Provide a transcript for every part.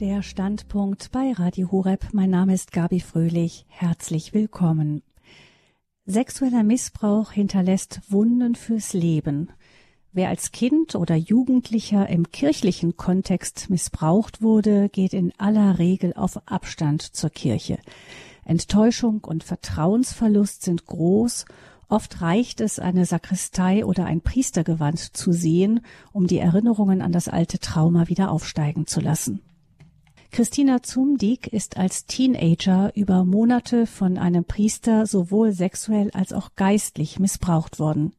Der Standpunkt bei Radio Horeb. Mein Name ist Gabi Fröhlich. Herzlich willkommen. Sexueller Missbrauch hinterlässt Wunden fürs Leben. Wer als Kind oder Jugendlicher im kirchlichen Kontext missbraucht wurde, geht in aller Regel auf Abstand zur Kirche. Enttäuschung und Vertrauensverlust sind groß Oft reicht es, eine Sakristei oder ein Priestergewand zu sehen, um die Erinnerungen an das alte Trauma wieder aufsteigen zu lassen. Christina Zumdiek ist als Teenager über Monate von einem Priester sowohl sexuell als auch geistlich missbraucht worden.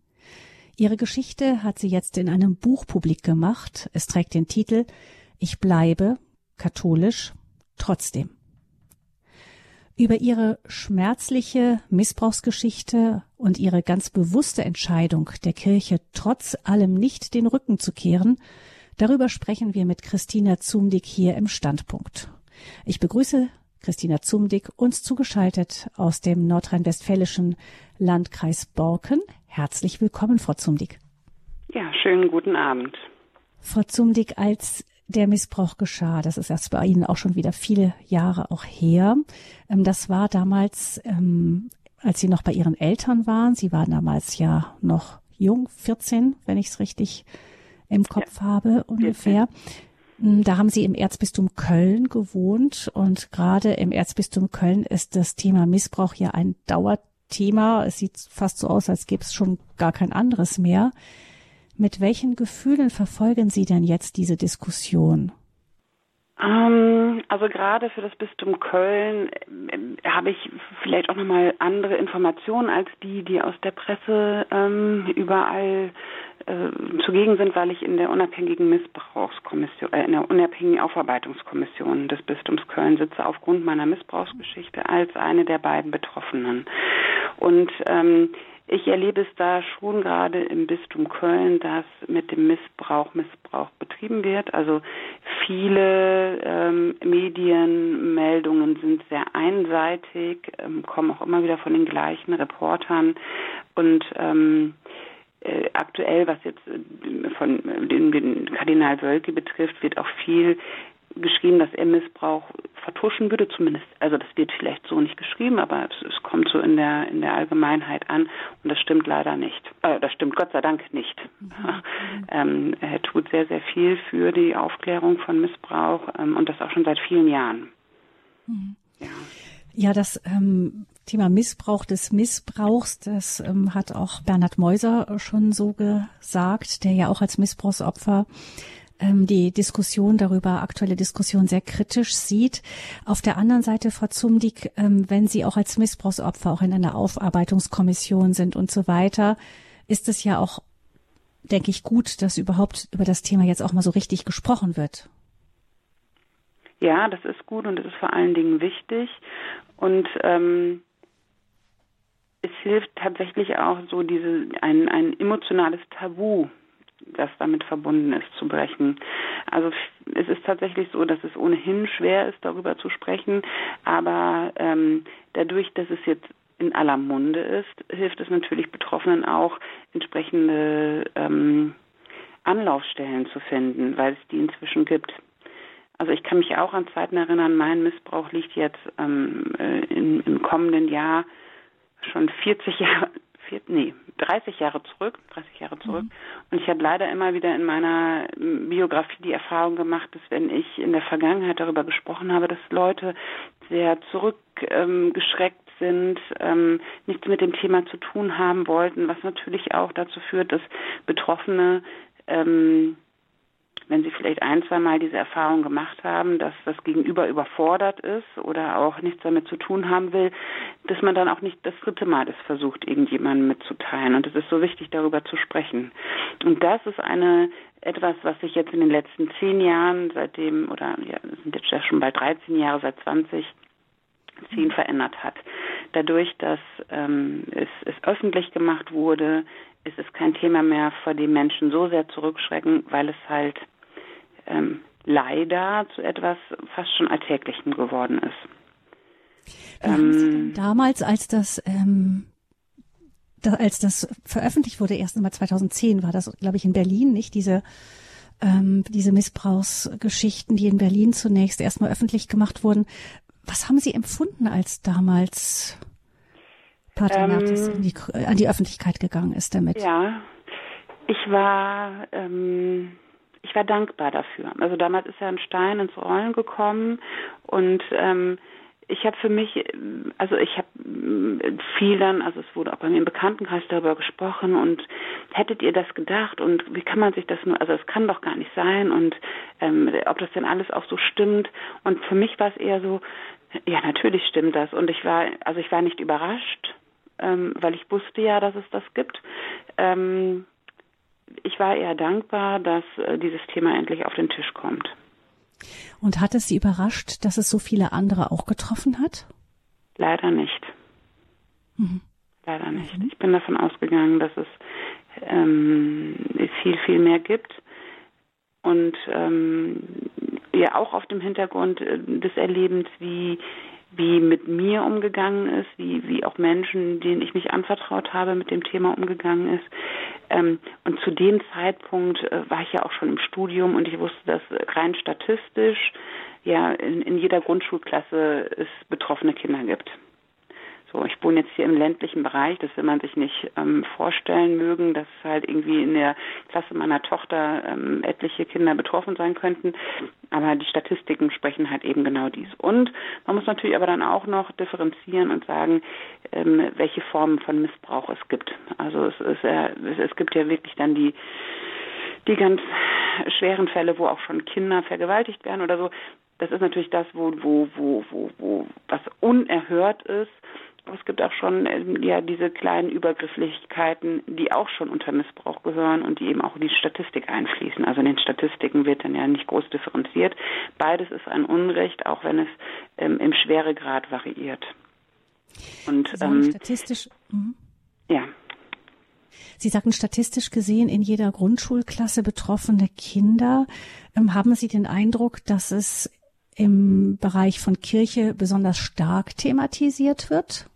Ihre Geschichte hat sie jetzt in einem Buch publik gemacht. Es trägt den Titel Ich bleibe katholisch trotzdem. Über ihre schmerzliche Missbrauchsgeschichte und ihre ganz bewusste Entscheidung, der Kirche trotz allem nicht den Rücken zu kehren, darüber sprechen wir mit Christina Zumdick hier im Standpunkt. Ich begrüße Christina Zumdick, uns zugeschaltet aus dem nordrhein-westfälischen Landkreis Borken. Herzlich willkommen, Frau Zumdick. Ja, schönen guten Abend. Frau Zumdick, als der Missbrauch geschah. Das ist erst bei Ihnen auch schon wieder viele Jahre auch her. Ähm, das war damals, ähm, als Sie noch bei Ihren Eltern waren. Sie waren damals ja noch jung, 14, wenn ich es richtig im Kopf ja. habe ungefähr. Ähm, da haben Sie im Erzbistum Köln gewohnt und gerade im Erzbistum Köln ist das Thema Missbrauch ja ein Dauerthema. Es sieht fast so aus, als gäbe es schon gar kein anderes mehr. Mit welchen Gefühlen verfolgen Sie denn jetzt diese Diskussion? Ähm, also gerade für das Bistum Köln äh, habe ich vielleicht auch nochmal andere Informationen als die, die aus der Presse ähm, überall äh, zugegen sind, weil ich in der unabhängigen Missbrauchskommission, äh, in der unabhängigen Aufarbeitungskommission des Bistums Köln sitze aufgrund meiner Missbrauchsgeschichte als eine der beiden Betroffenen. Und ähm, ich erlebe es da schon gerade im Bistum Köln, dass mit dem Missbrauch Missbrauch betrieben wird. Also viele ähm, Medienmeldungen sind sehr einseitig, ähm, kommen auch immer wieder von den gleichen Reportern und ähm, äh, aktuell, was jetzt äh, von den, den Kardinal Wölke betrifft, wird auch viel geschrieben, dass er Missbrauch vertuschen würde, zumindest, also das wird vielleicht so nicht geschrieben, aber es, es kommt so in der in der Allgemeinheit an und das stimmt leider nicht. Äh, das stimmt Gott sei Dank nicht. Mhm. ähm, er tut sehr, sehr viel für die Aufklärung von Missbrauch ähm, und das auch schon seit vielen Jahren. Mhm. Ja. Ja, das ähm, Thema Missbrauch des Missbrauchs, das ähm, hat auch Bernhard Meuser schon so gesagt, der ja auch als Missbrauchsopfer ähm, die Diskussion darüber, aktuelle Diskussion sehr kritisch sieht. Auf der anderen Seite, Frau Zumdick, ähm, wenn Sie auch als Missbrauchsopfer auch in einer Aufarbeitungskommission sind und so weiter, ist es ja auch, denke ich, gut, dass überhaupt über das Thema jetzt auch mal so richtig gesprochen wird. Ja, das ist gut und das ist vor allen Dingen wichtig. Und ähm, es hilft tatsächlich auch so diese ein, ein emotionales Tabu das damit verbunden ist, zu brechen. Also es ist tatsächlich so, dass es ohnehin schwer ist, darüber zu sprechen, aber ähm, dadurch, dass es jetzt in aller Munde ist, hilft es natürlich Betroffenen auch, entsprechende ähm, Anlaufstellen zu finden, weil es die inzwischen gibt. Also ich kann mich auch an Zeiten erinnern, mein Missbrauch liegt jetzt ähm, äh, in, im kommenden Jahr schon 40 Jahre, vier, nee, 30 Jahre zurück, 30 Jahre zurück. Mhm. Und ich habe leider immer wieder in meiner Biografie die Erfahrung gemacht, dass wenn ich in der Vergangenheit darüber gesprochen habe, dass Leute sehr zurückgeschreckt ähm, sind, ähm, nichts mit dem Thema zu tun haben wollten, was natürlich auch dazu führt, dass Betroffene ähm, wenn Sie vielleicht ein, zwei Mal diese Erfahrung gemacht haben, dass das Gegenüber überfordert ist oder auch nichts damit zu tun haben will, dass man dann auch nicht das dritte Mal das versucht, irgendjemandem mitzuteilen. Und es ist so wichtig, darüber zu sprechen. Und das ist eine etwas, was sich jetzt in den letzten zehn Jahren, seitdem, oder ja, sind jetzt ja schon bald 13 Jahre, seit 20, zehn verändert hat. Dadurch, dass ähm, es, es öffentlich gemacht wurde, ist es kein Thema mehr, vor dem Menschen so sehr zurückschrecken, weil es halt ähm, leider zu etwas fast schon Alltäglichen geworden ist. Ähm, damals, als das, ähm, da, als das veröffentlicht wurde, erst einmal 2010, war das, glaube ich, in Berlin, nicht diese ähm, diese Missbrauchsgeschichten, die in Berlin zunächst erstmal öffentlich gemacht wurden. Was haben Sie empfunden, als damals Pater ähm, die, an die Öffentlichkeit gegangen ist damit? Ja, ich war, ähm, ich war dankbar dafür. Also damals ist ja ein Stein ins Rollen gekommen und ähm, ich habe für mich, also ich habe viel dann, also es wurde auch bei mir im Bekanntenkreis darüber gesprochen und hättet ihr das gedacht und wie kann man sich das nur, also es kann doch gar nicht sein und ähm, ob das denn alles auch so stimmt und für mich war es eher so, ja natürlich stimmt das und ich war, also ich war nicht überrascht, ähm, weil ich wusste ja, dass es das gibt. Ähm, ich war eher dankbar, dass äh, dieses Thema endlich auf den Tisch kommt. Und hat es Sie überrascht, dass es so viele andere auch getroffen hat? Leider nicht. Mhm. Leider nicht. Mhm. Ich bin davon ausgegangen, dass es ähm, viel, viel mehr gibt. Und ähm, ja auch auf dem Hintergrund äh, des Erlebens, wie wie mit mir umgegangen ist, wie, wie auch Menschen, denen ich mich anvertraut habe, mit dem Thema umgegangen ist. Ähm, und zu dem Zeitpunkt äh, war ich ja auch schon im Studium und ich wusste, dass rein statistisch ja in, in jeder Grundschulklasse es betroffene Kinder gibt. So, ich wohne jetzt hier im ländlichen Bereich, das will man sich nicht ähm, vorstellen mögen, dass halt irgendwie in der Klasse meiner Tochter ähm, etliche Kinder betroffen sein könnten. Aber die Statistiken sprechen halt eben genau dies. Und man muss natürlich aber dann auch noch differenzieren und sagen, ähm, welche Formen von Missbrauch es gibt. Also es, ist, äh, es gibt ja wirklich dann die die ganz schweren Fälle, wo auch schon Kinder vergewaltigt werden oder so. Das ist natürlich das, wo, wo, wo, wo, wo was unerhört ist es gibt auch schon ähm, ja diese kleinen Übergrifflichkeiten, die auch schon unter Missbrauch gehören und die eben auch in die Statistik einfließen. Also in den Statistiken wird dann ja nicht groß differenziert. Beides ist ein Unrecht, auch wenn es ähm, im Schweregrad variiert. Und ähm, statistisch. Mh. Ja. Sie sagten statistisch gesehen in jeder Grundschulklasse betroffene Kinder. Ähm, haben Sie den Eindruck, dass es im Bereich von Kirche besonders stark thematisiert wird?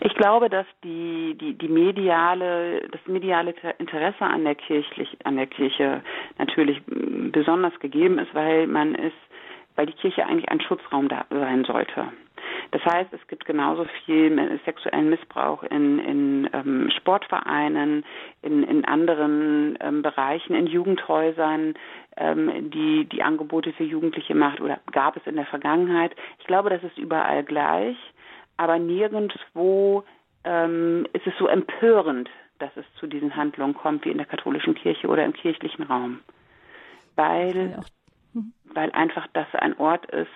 Ich glaube, dass die, die, die mediale, das mediale Interesse an der, kirchlich, an der Kirche natürlich besonders gegeben ist, weil man ist, weil die Kirche eigentlich ein Schutzraum da sein sollte. Das heißt, es gibt genauso viel sexuellen Missbrauch in, in ähm, Sportvereinen, in, in anderen ähm, Bereichen, in Jugendhäusern, ähm, die die Angebote für Jugendliche macht oder gab es in der Vergangenheit. Ich glaube, das ist überall gleich aber nirgendwo ähm, ist es so empörend, dass es zu diesen Handlungen kommt wie in der katholischen Kirche oder im kirchlichen Raum. Weil, mhm. weil einfach das ein Ort ist,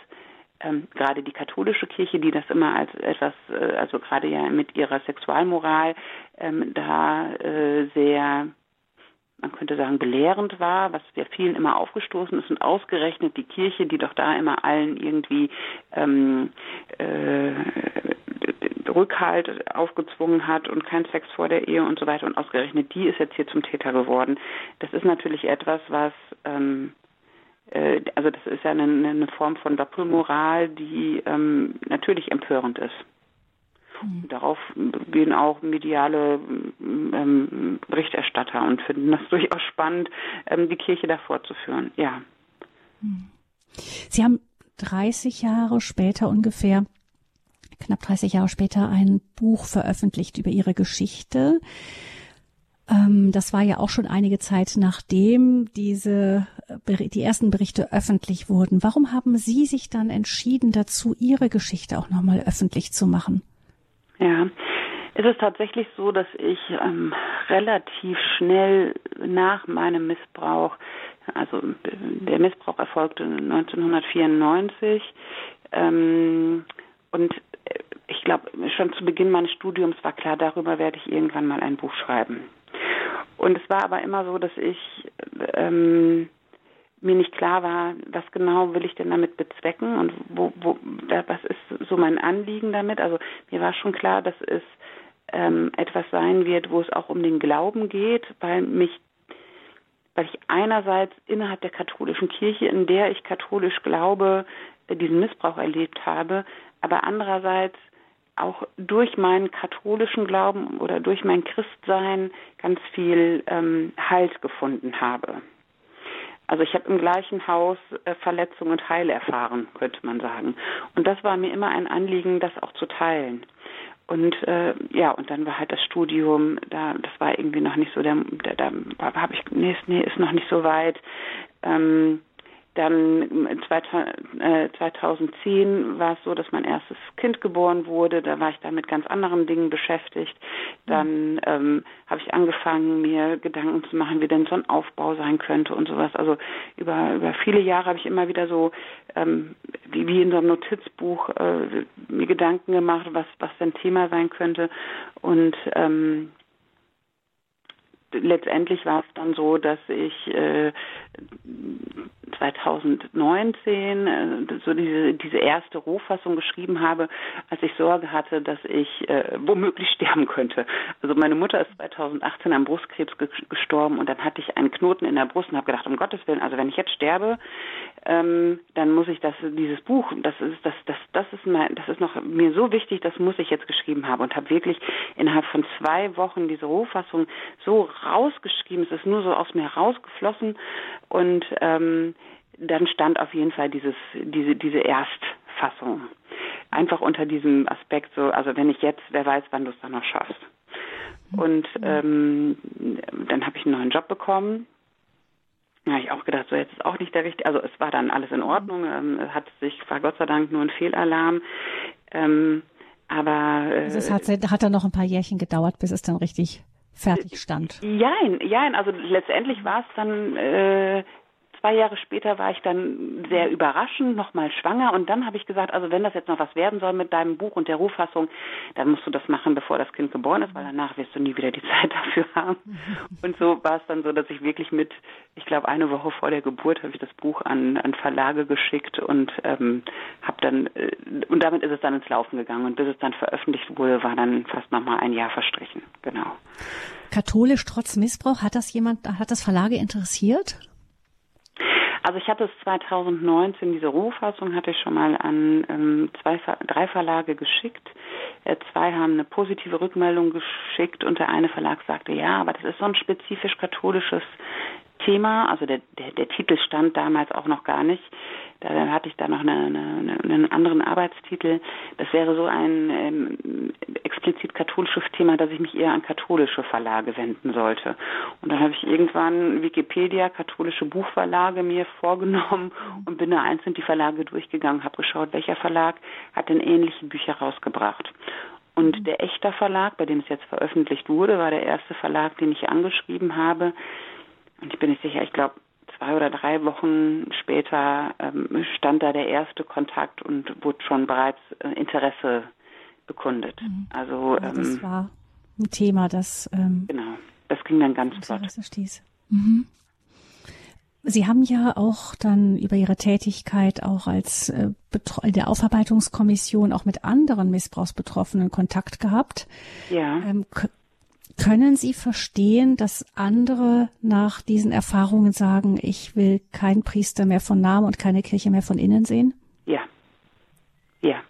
ähm, gerade die katholische Kirche, die das immer als etwas, äh, also gerade ja mit ihrer Sexualmoral ähm, da äh, sehr man könnte sagen, belehrend war, was ja vielen immer aufgestoßen ist und ausgerechnet die Kirche, die doch da immer allen irgendwie ähm, äh, Rückhalt aufgezwungen hat und kein Sex vor der Ehe und so weiter und ausgerechnet die ist jetzt hier zum Täter geworden. Das ist natürlich etwas, was ähm, äh, also das ist ja eine, eine Form von Doppelmoral, die ähm, natürlich empörend ist. Mhm. Darauf gehen auch mediale ähm, Berichterstatter und finden das durchaus spannend, ähm, die Kirche da vorzuführen. Ja. Sie haben 30 Jahre später ungefähr, knapp 30 Jahre später, ein Buch veröffentlicht über Ihre Geschichte. Ähm, das war ja auch schon einige Zeit nachdem diese die ersten Berichte öffentlich wurden. Warum haben Sie sich dann entschieden dazu, Ihre Geschichte auch nochmal öffentlich zu machen? Ja, es ist tatsächlich so, dass ich ähm, relativ schnell nach meinem Missbrauch, also der Missbrauch erfolgte 1994 ähm, und ich glaube, schon zu Beginn meines Studiums war klar, darüber werde ich irgendwann mal ein Buch schreiben. Und es war aber immer so, dass ich ähm, mir nicht klar war, was genau will ich denn damit bezwecken und wo, wo, was ist so mein Anliegen damit. Also mir war schon klar, dass es ähm, etwas sein wird, wo es auch um den Glauben geht, weil mich, weil ich einerseits innerhalb der katholischen Kirche, in der ich katholisch glaube, diesen Missbrauch erlebt habe, aber andererseits auch durch meinen katholischen Glauben oder durch mein Christsein ganz viel ähm, Halt gefunden habe. Also ich habe im gleichen Haus äh, Verletzung und Heil erfahren, könnte man sagen. Und das war mir immer ein Anliegen, das auch zu teilen. Und äh, ja, und dann war halt das Studium, da das war irgendwie noch nicht so, der, der da habe ich, nee, nee, ist noch nicht so weit. Ähm, dann 2010 war es so, dass mein erstes Kind geboren wurde. Da war ich dann mit ganz anderen Dingen beschäftigt. Dann ähm, habe ich angefangen, mir Gedanken zu machen, wie denn so ein Aufbau sein könnte und sowas. Also über, über viele Jahre habe ich immer wieder so ähm, wie, wie in so einem Notizbuch äh, mir Gedanken gemacht, was was denn Thema sein könnte. Und ähm, letztendlich war es dann so, dass ich äh, 2019 äh, so diese diese erste Rohfassung geschrieben habe, als ich Sorge hatte, dass ich äh, womöglich sterben könnte. Also meine Mutter ist 2018 am Brustkrebs ge gestorben und dann hatte ich einen Knoten in der Brust und habe gedacht, um Gottes Willen, also wenn ich jetzt sterbe, ähm, dann muss ich das dieses Buch, das ist das das das ist mein, das ist noch mir so wichtig, das muss ich jetzt geschrieben haben und habe wirklich innerhalb von zwei Wochen diese Rohfassung so rausgeschrieben. Es ist nur so aus mir rausgeflossen und ähm, dann stand auf jeden Fall dieses, diese, diese Erstfassung. Einfach unter diesem Aspekt so, also wenn ich jetzt, wer weiß, wann du es dann noch schaffst. Und ähm, dann habe ich einen neuen Job bekommen. Da habe ich auch gedacht, so jetzt ist auch nicht der richtige, also es war dann alles in Ordnung, ähm, hat sich, war Gott sei Dank nur ein Fehlalarm. Ähm, aber äh, also es hat, hat dann noch ein paar Jährchen gedauert, bis es dann richtig fertig stand. Jein, jein. Also letztendlich war es dann äh, Zwei Jahre später war ich dann sehr überraschend nochmal schwanger und dann habe ich gesagt, also wenn das jetzt noch was werden soll mit deinem Buch und der Ruffassung, dann musst du das machen, bevor das Kind geboren ist, weil danach wirst du nie wieder die Zeit dafür haben. Und so war es dann so, dass ich wirklich mit, ich glaube eine Woche vor der Geburt habe ich das Buch an, an Verlage geschickt und ähm, habe dann äh, und damit ist es dann ins Laufen gegangen und bis es dann veröffentlicht wurde, war dann fast nochmal ein Jahr verstrichen. Genau. Katholisch trotz Missbrauch, hat das jemand, hat das Verlage interessiert? Also ich hatte es 2019, diese Rohfassung hatte ich schon mal an ähm, zwei, drei Verlage geschickt. Äh, zwei haben eine positive Rückmeldung geschickt und der eine Verlag sagte, ja, aber das ist so ein spezifisch katholisches Thema. Also der, der, der Titel stand damals auch noch gar nicht. Da hatte ich da noch eine, eine, einen anderen Arbeitstitel. Das wäre so ein ähm, explizit katholisches Thema, dass ich mich eher an katholische Verlage wenden sollte. Und dann habe ich irgendwann Wikipedia, katholische Buchverlage mir vorgenommen und bin da einzeln die Verlage durchgegangen, habe geschaut, welcher Verlag hat denn ähnliche Bücher rausgebracht. Und der Echter Verlag, bei dem es jetzt veröffentlicht wurde, war der erste Verlag, den ich angeschrieben habe. Und ich bin nicht sicher, ich glaube, zwei oder drei Wochen später ähm, stand da der erste Kontakt und wurde schon bereits äh, Interesse bekundet. Mhm. Also ja, das ähm, war ein Thema, das ähm, genau, das ging dann ganz flott. Mhm. Sie haben ja auch dann über Ihre Tätigkeit auch als äh, in der Aufarbeitungskommission auch mit anderen Missbrauchsbetroffenen Kontakt gehabt. Ja. Ähm, können Sie verstehen, dass andere nach diesen Erfahrungen sagen, ich will keinen Priester mehr von Namen und keine Kirche mehr von innen sehen? Ja. Ja.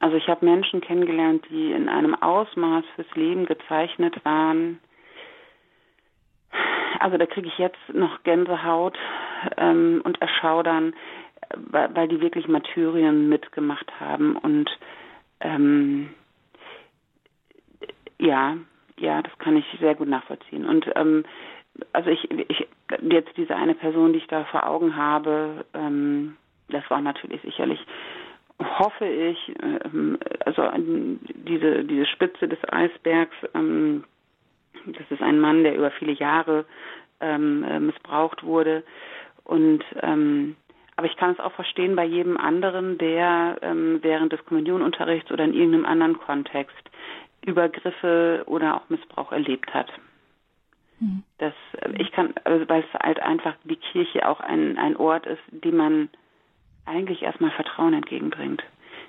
Also ich habe Menschen kennengelernt, die in einem Ausmaß fürs Leben gezeichnet waren. Also da kriege ich jetzt noch Gänsehaut ähm, und Erschaudern, weil, die wirklich Martyrien mitgemacht haben und ähm, ja, ja, das kann ich sehr gut nachvollziehen. Und ähm, also ich, ich jetzt diese eine Person, die ich da vor Augen habe, ähm, das war natürlich sicherlich hoffe ich, ähm, also diese diese Spitze des Eisbergs, ähm, das ist ein Mann, der über viele Jahre ähm, äh, missbraucht wurde und ähm, aber ich kann es auch verstehen bei jedem anderen, der ähm, während des Kommunionunterrichts oder in irgendeinem anderen Kontext Übergriffe oder auch Missbrauch erlebt hat. Mhm. Das, ich kann, also weil es halt einfach die Kirche auch ein, ein Ort ist, dem man eigentlich erstmal Vertrauen entgegenbringt.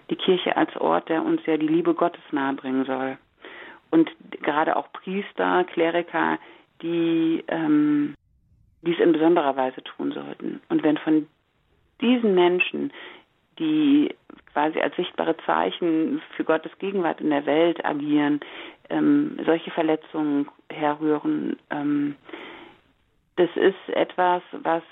Die Kirche als Ort, der uns ja die Liebe Gottes nahebringen soll. Und gerade auch Priester, Kleriker, die ähm, dies in besonderer Weise tun sollten. Und wenn von diesen Menschen, die quasi als sichtbare Zeichen für Gottes Gegenwart in der Welt agieren, ähm, solche Verletzungen herrühren. Ähm, das ist etwas, was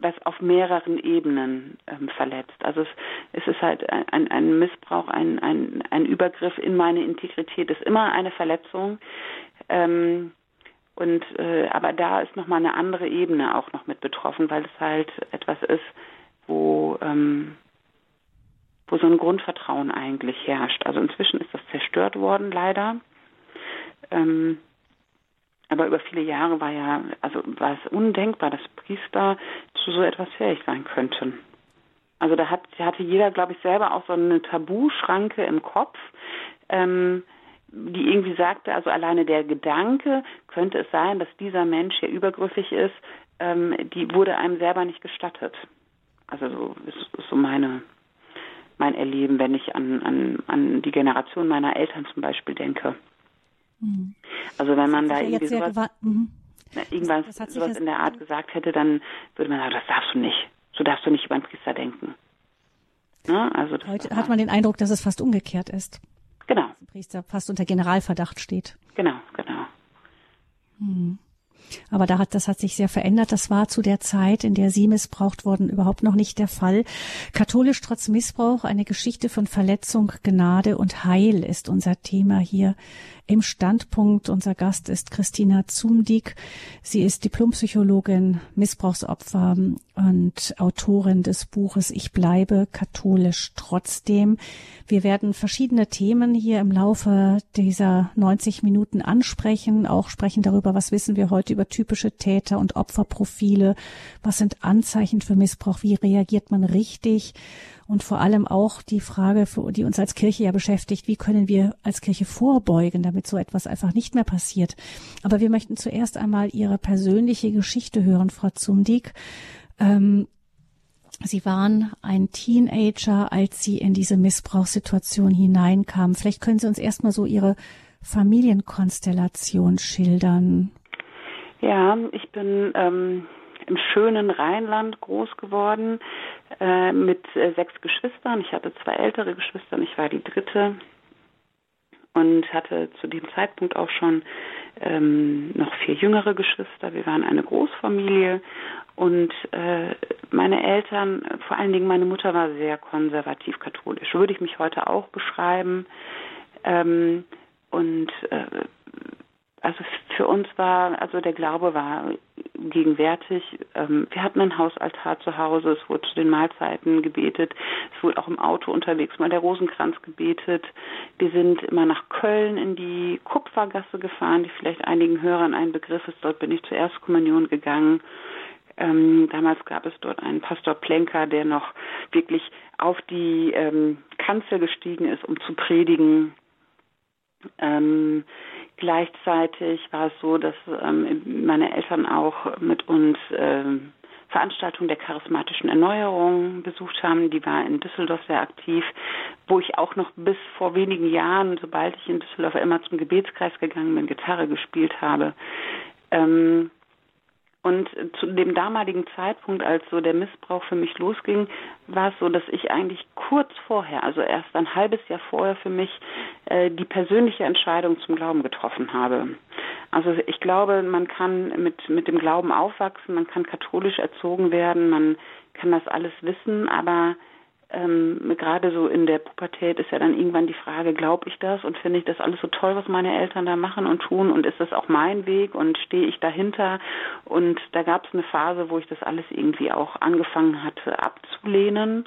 was auf mehreren Ebenen ähm, verletzt. Also es, es ist halt ein, ein Missbrauch, ein, ein, ein Übergriff in meine Integrität, ist immer eine Verletzung. Ähm, und äh, aber da ist nochmal eine andere Ebene auch noch mit betroffen, weil es halt etwas ist, wo ähm, wo so ein Grundvertrauen eigentlich herrscht. Also inzwischen ist das zerstört worden, leider. Ähm, aber über viele Jahre war ja, also war es undenkbar, dass Priester zu so etwas fähig sein könnten. Also da hat, hatte jeder, glaube ich, selber auch so eine Tabuschranke im Kopf, ähm, die irgendwie sagte, also alleine der Gedanke, könnte es sein, dass dieser Mensch hier übergriffig ist, ähm, die wurde einem selber nicht gestattet. Also so ist, so meine mein Erleben, wenn ich an, an, an die Generation meiner Eltern zum Beispiel denke. Mhm. Also wenn man da irgendwie sowas, mhm. irgendwas das, das sowas in der Art gesagt hätte, dann würde man sagen, das darfst du nicht. So darfst du nicht über einen Priester denken. Ne? Also Heute hat man den Eindruck, dass es fast umgekehrt ist. Genau. Dass der Priester fast unter Generalverdacht steht. Genau, genau. Hm. Aber da hat, das hat sich sehr verändert. Das war zu der Zeit, in der Sie missbraucht wurden, überhaupt noch nicht der Fall. Katholisch trotz Missbrauch, eine Geschichte von Verletzung, Gnade und Heil ist unser Thema hier im Standpunkt. Unser Gast ist Christina Zumdick. Sie ist Diplompsychologin, Missbrauchsopfer und Autorin des Buches Ich bleibe katholisch trotzdem. Wir werden verschiedene Themen hier im Laufe dieser 90 Minuten ansprechen, auch sprechen darüber, was wissen wir heute über typische Täter und Opferprofile, was sind Anzeichen für Missbrauch, wie reagiert man richtig und vor allem auch die Frage, die uns als Kirche ja beschäftigt, wie können wir als Kirche vorbeugen, damit so etwas einfach nicht mehr passiert. Aber wir möchten zuerst einmal Ihre persönliche Geschichte hören, Frau Zumdick. Ähm, Sie waren ein Teenager, als Sie in diese Missbrauchssituation hineinkamen. Vielleicht können Sie uns erstmal so Ihre Familienkonstellation schildern. Ja, ich bin ähm, im schönen Rheinland groß geworden äh, mit äh, sechs Geschwistern. Ich hatte zwei ältere Geschwister ich war die dritte und hatte zu dem Zeitpunkt auch schon ähm, noch vier jüngere Geschwister. Wir waren eine Großfamilie und äh, meine Eltern, vor allen Dingen meine Mutter war sehr konservativ katholisch, würde ich mich heute auch beschreiben. Ähm, und äh, also für uns war, also der Glaube war gegenwärtig. Ähm, wir hatten ein Hausaltar zu Hause, es wurde zu den Mahlzeiten gebetet, es wurde auch im Auto unterwegs mal der Rosenkranz gebetet. Wir sind immer nach Köln in die Kupfergasse gefahren, die vielleicht einigen Hörern ein Begriff ist. Dort bin ich zur Erstkommunion gegangen. Ähm, damals gab es dort einen Pastor Plenker, der noch wirklich auf die ähm, Kanzel gestiegen ist, um zu predigen. Ähm, Gleichzeitig war es so, dass ähm, meine Eltern auch mit uns ähm, Veranstaltungen der charismatischen Erneuerung besucht haben. Die war in Düsseldorf sehr aktiv, wo ich auch noch bis vor wenigen Jahren, sobald ich in Düsseldorf immer zum Gebetskreis gegangen bin, Gitarre gespielt habe. Ähm, und zu dem damaligen Zeitpunkt, als so der Missbrauch für mich losging, war es so, dass ich eigentlich kurz vorher, also erst ein halbes Jahr vorher für mich äh, die persönliche Entscheidung zum Glauben getroffen habe. Also ich glaube, man kann mit, mit dem Glauben aufwachsen, man kann katholisch erzogen werden, man kann das alles wissen, aber ähm, gerade so in der Pubertät ist ja dann irgendwann die Frage, glaube ich das und finde ich das alles so toll, was meine Eltern da machen und tun und ist das auch mein Weg und stehe ich dahinter? Und da gab es eine Phase, wo ich das alles irgendwie auch angefangen hatte abzulehnen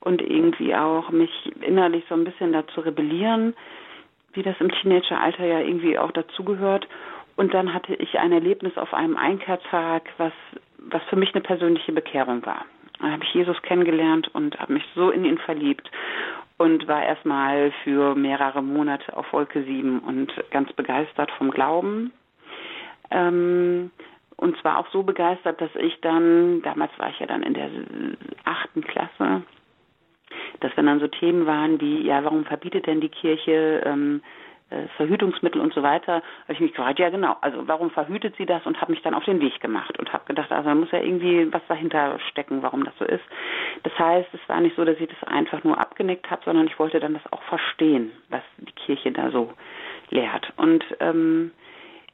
und irgendwie auch mich innerlich so ein bisschen dazu rebellieren, wie das im Teenageralter ja irgendwie auch dazugehört. Und dann hatte ich ein Erlebnis auf einem Einkehrtag, was, was für mich eine persönliche Bekehrung war. Da habe ich Jesus kennengelernt und habe mich so in ihn verliebt und war erstmal für mehrere Monate auf Wolke 7 und ganz begeistert vom Glauben. Ähm, und zwar auch so begeistert, dass ich dann, damals war ich ja dann in der achten Klasse, dass wenn dann so Themen waren wie, ja, warum verbietet denn die Kirche ähm, äh, Verhütungsmittel und so weiter, habe ich mich gefragt, ja genau, also warum verhütet sie das und habe mich dann auf den Weg gemacht und habe gedacht, also da muss ja irgendwie was dahinter stecken, warum das so ist. Das heißt, es war nicht so, dass ich das einfach nur abgenickt habe, sondern ich wollte dann das auch verstehen, was die Kirche da so lehrt. Und ähm,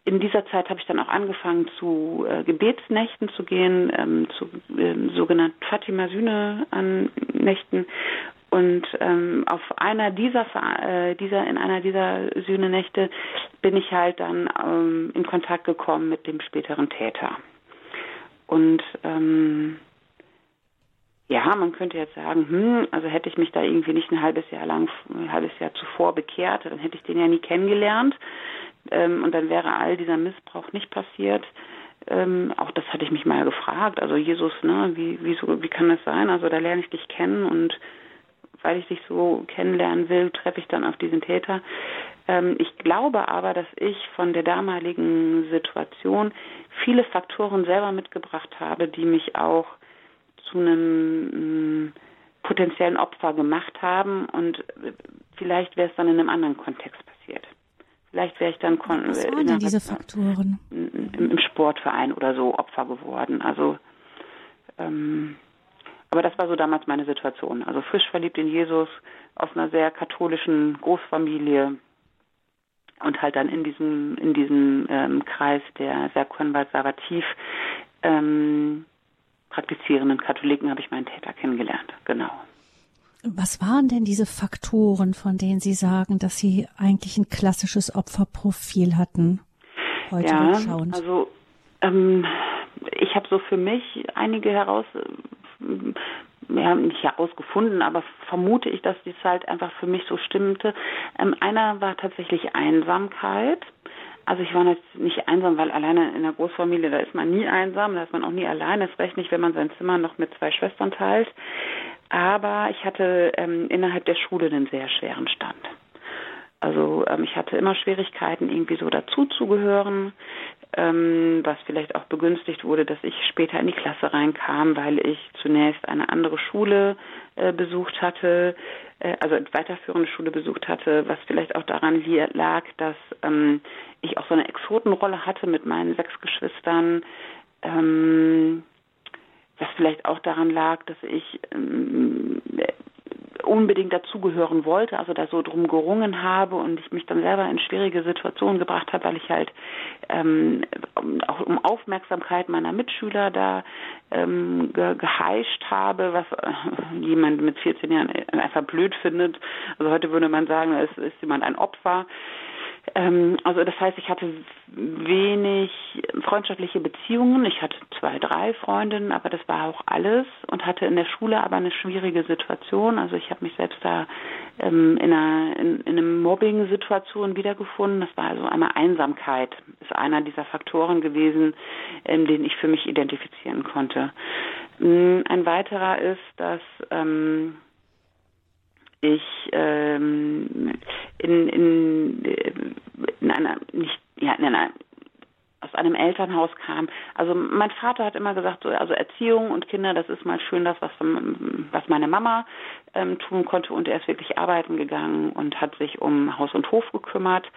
in dieser Zeit habe ich dann auch angefangen zu äh, Gebetsnächten zu gehen, ähm, zu ähm, sogenannten Fatima Sühne an Nächten und ähm, auf einer dieser, äh, dieser in einer dieser Sühnenächte bin ich halt dann ähm, in Kontakt gekommen mit dem späteren Täter. Und ähm, ja, man könnte jetzt sagen, hm, also hätte ich mich da irgendwie nicht ein halbes Jahr lang, ein halbes Jahr zuvor bekehrt, dann hätte ich den ja nie kennengelernt ähm, und dann wäre all dieser Missbrauch nicht passiert. Ähm, auch das hatte ich mich mal gefragt. Also Jesus, ne, wie, wie, so, wie kann das sein? Also da lerne ich dich kennen und weil ich dich so kennenlernen will, treffe ich dann auf diesen Täter. Ähm, ich glaube aber, dass ich von der damaligen Situation viele Faktoren selber mitgebracht habe, die mich auch zu einem mm, potenziellen Opfer gemacht haben und vielleicht wäre es dann in einem anderen Kontext passiert. Vielleicht wäre ich dann Was waren denn diese Faktoren? Im, Im, Sportverein oder so Opfer geworden. Also ähm, aber das war so damals meine Situation. Also frisch verliebt in Jesus, aus einer sehr katholischen Großfamilie und halt dann in diesem in diesem ähm, Kreis der sehr konservativ ähm, praktizierenden Katholiken habe ich meinen Täter kennengelernt. Genau. Was waren denn diese Faktoren, von denen Sie sagen, dass Sie eigentlich ein klassisches Opferprofil hatten? Heute ja, also ähm, ich habe so für mich einige heraus ja, nicht herausgefunden, aber vermute ich, dass dies halt einfach für mich so stimmte. Ähm, einer war tatsächlich Einsamkeit. Also ich war nicht einsam, weil alleine in der Großfamilie, da ist man nie einsam, da ist man auch nie allein, das recht nicht, wenn man sein Zimmer noch mit zwei Schwestern teilt. Aber ich hatte ähm, innerhalb der Schule einen sehr schweren Stand. Also ähm, ich hatte immer Schwierigkeiten, irgendwie so dazuzugehören ähm, was vielleicht auch begünstigt wurde, dass ich später in die Klasse reinkam, weil ich zunächst eine andere Schule äh, besucht hatte, äh, also weiterführende Schule besucht hatte, was vielleicht auch daran lag, dass ähm, ich auch so eine Exotenrolle hatte mit meinen sechs Geschwistern. Ähm, was vielleicht auch daran lag, dass ich ähm, unbedingt dazugehören wollte, also da so drum gerungen habe und ich mich dann selber in schwierige Situationen gebracht habe, weil ich halt ähm, auch um Aufmerksamkeit meiner Mitschüler da ähm, ge geheischt habe, was äh, jemand mit 14 Jahren einfach blöd findet. Also heute würde man sagen, es ist jemand ein Opfer. Ähm, also das heißt, ich hatte wenig freundschaftliche Beziehungen. Ich hatte zwei, drei Freundinnen, aber das war auch alles und hatte in der Schule aber eine schwierige Situation. Also ich habe mich selbst da ähm, in einer in, in einer Mobbing-Situation wiedergefunden. Das war also einmal Einsamkeit, ist einer dieser Faktoren gewesen, ähm, den ich für mich identifizieren konnte. Ähm, ein weiterer ist, dass ähm, ich ähm, in, in, in einer nicht ja in einer aus einem Elternhaus kam. Also mein Vater hat immer gesagt, so, also Erziehung und Kinder, das ist mal schön das, was, was meine Mama ähm, tun konnte. Und er ist wirklich arbeiten gegangen und hat sich um Haus und Hof gekümmert.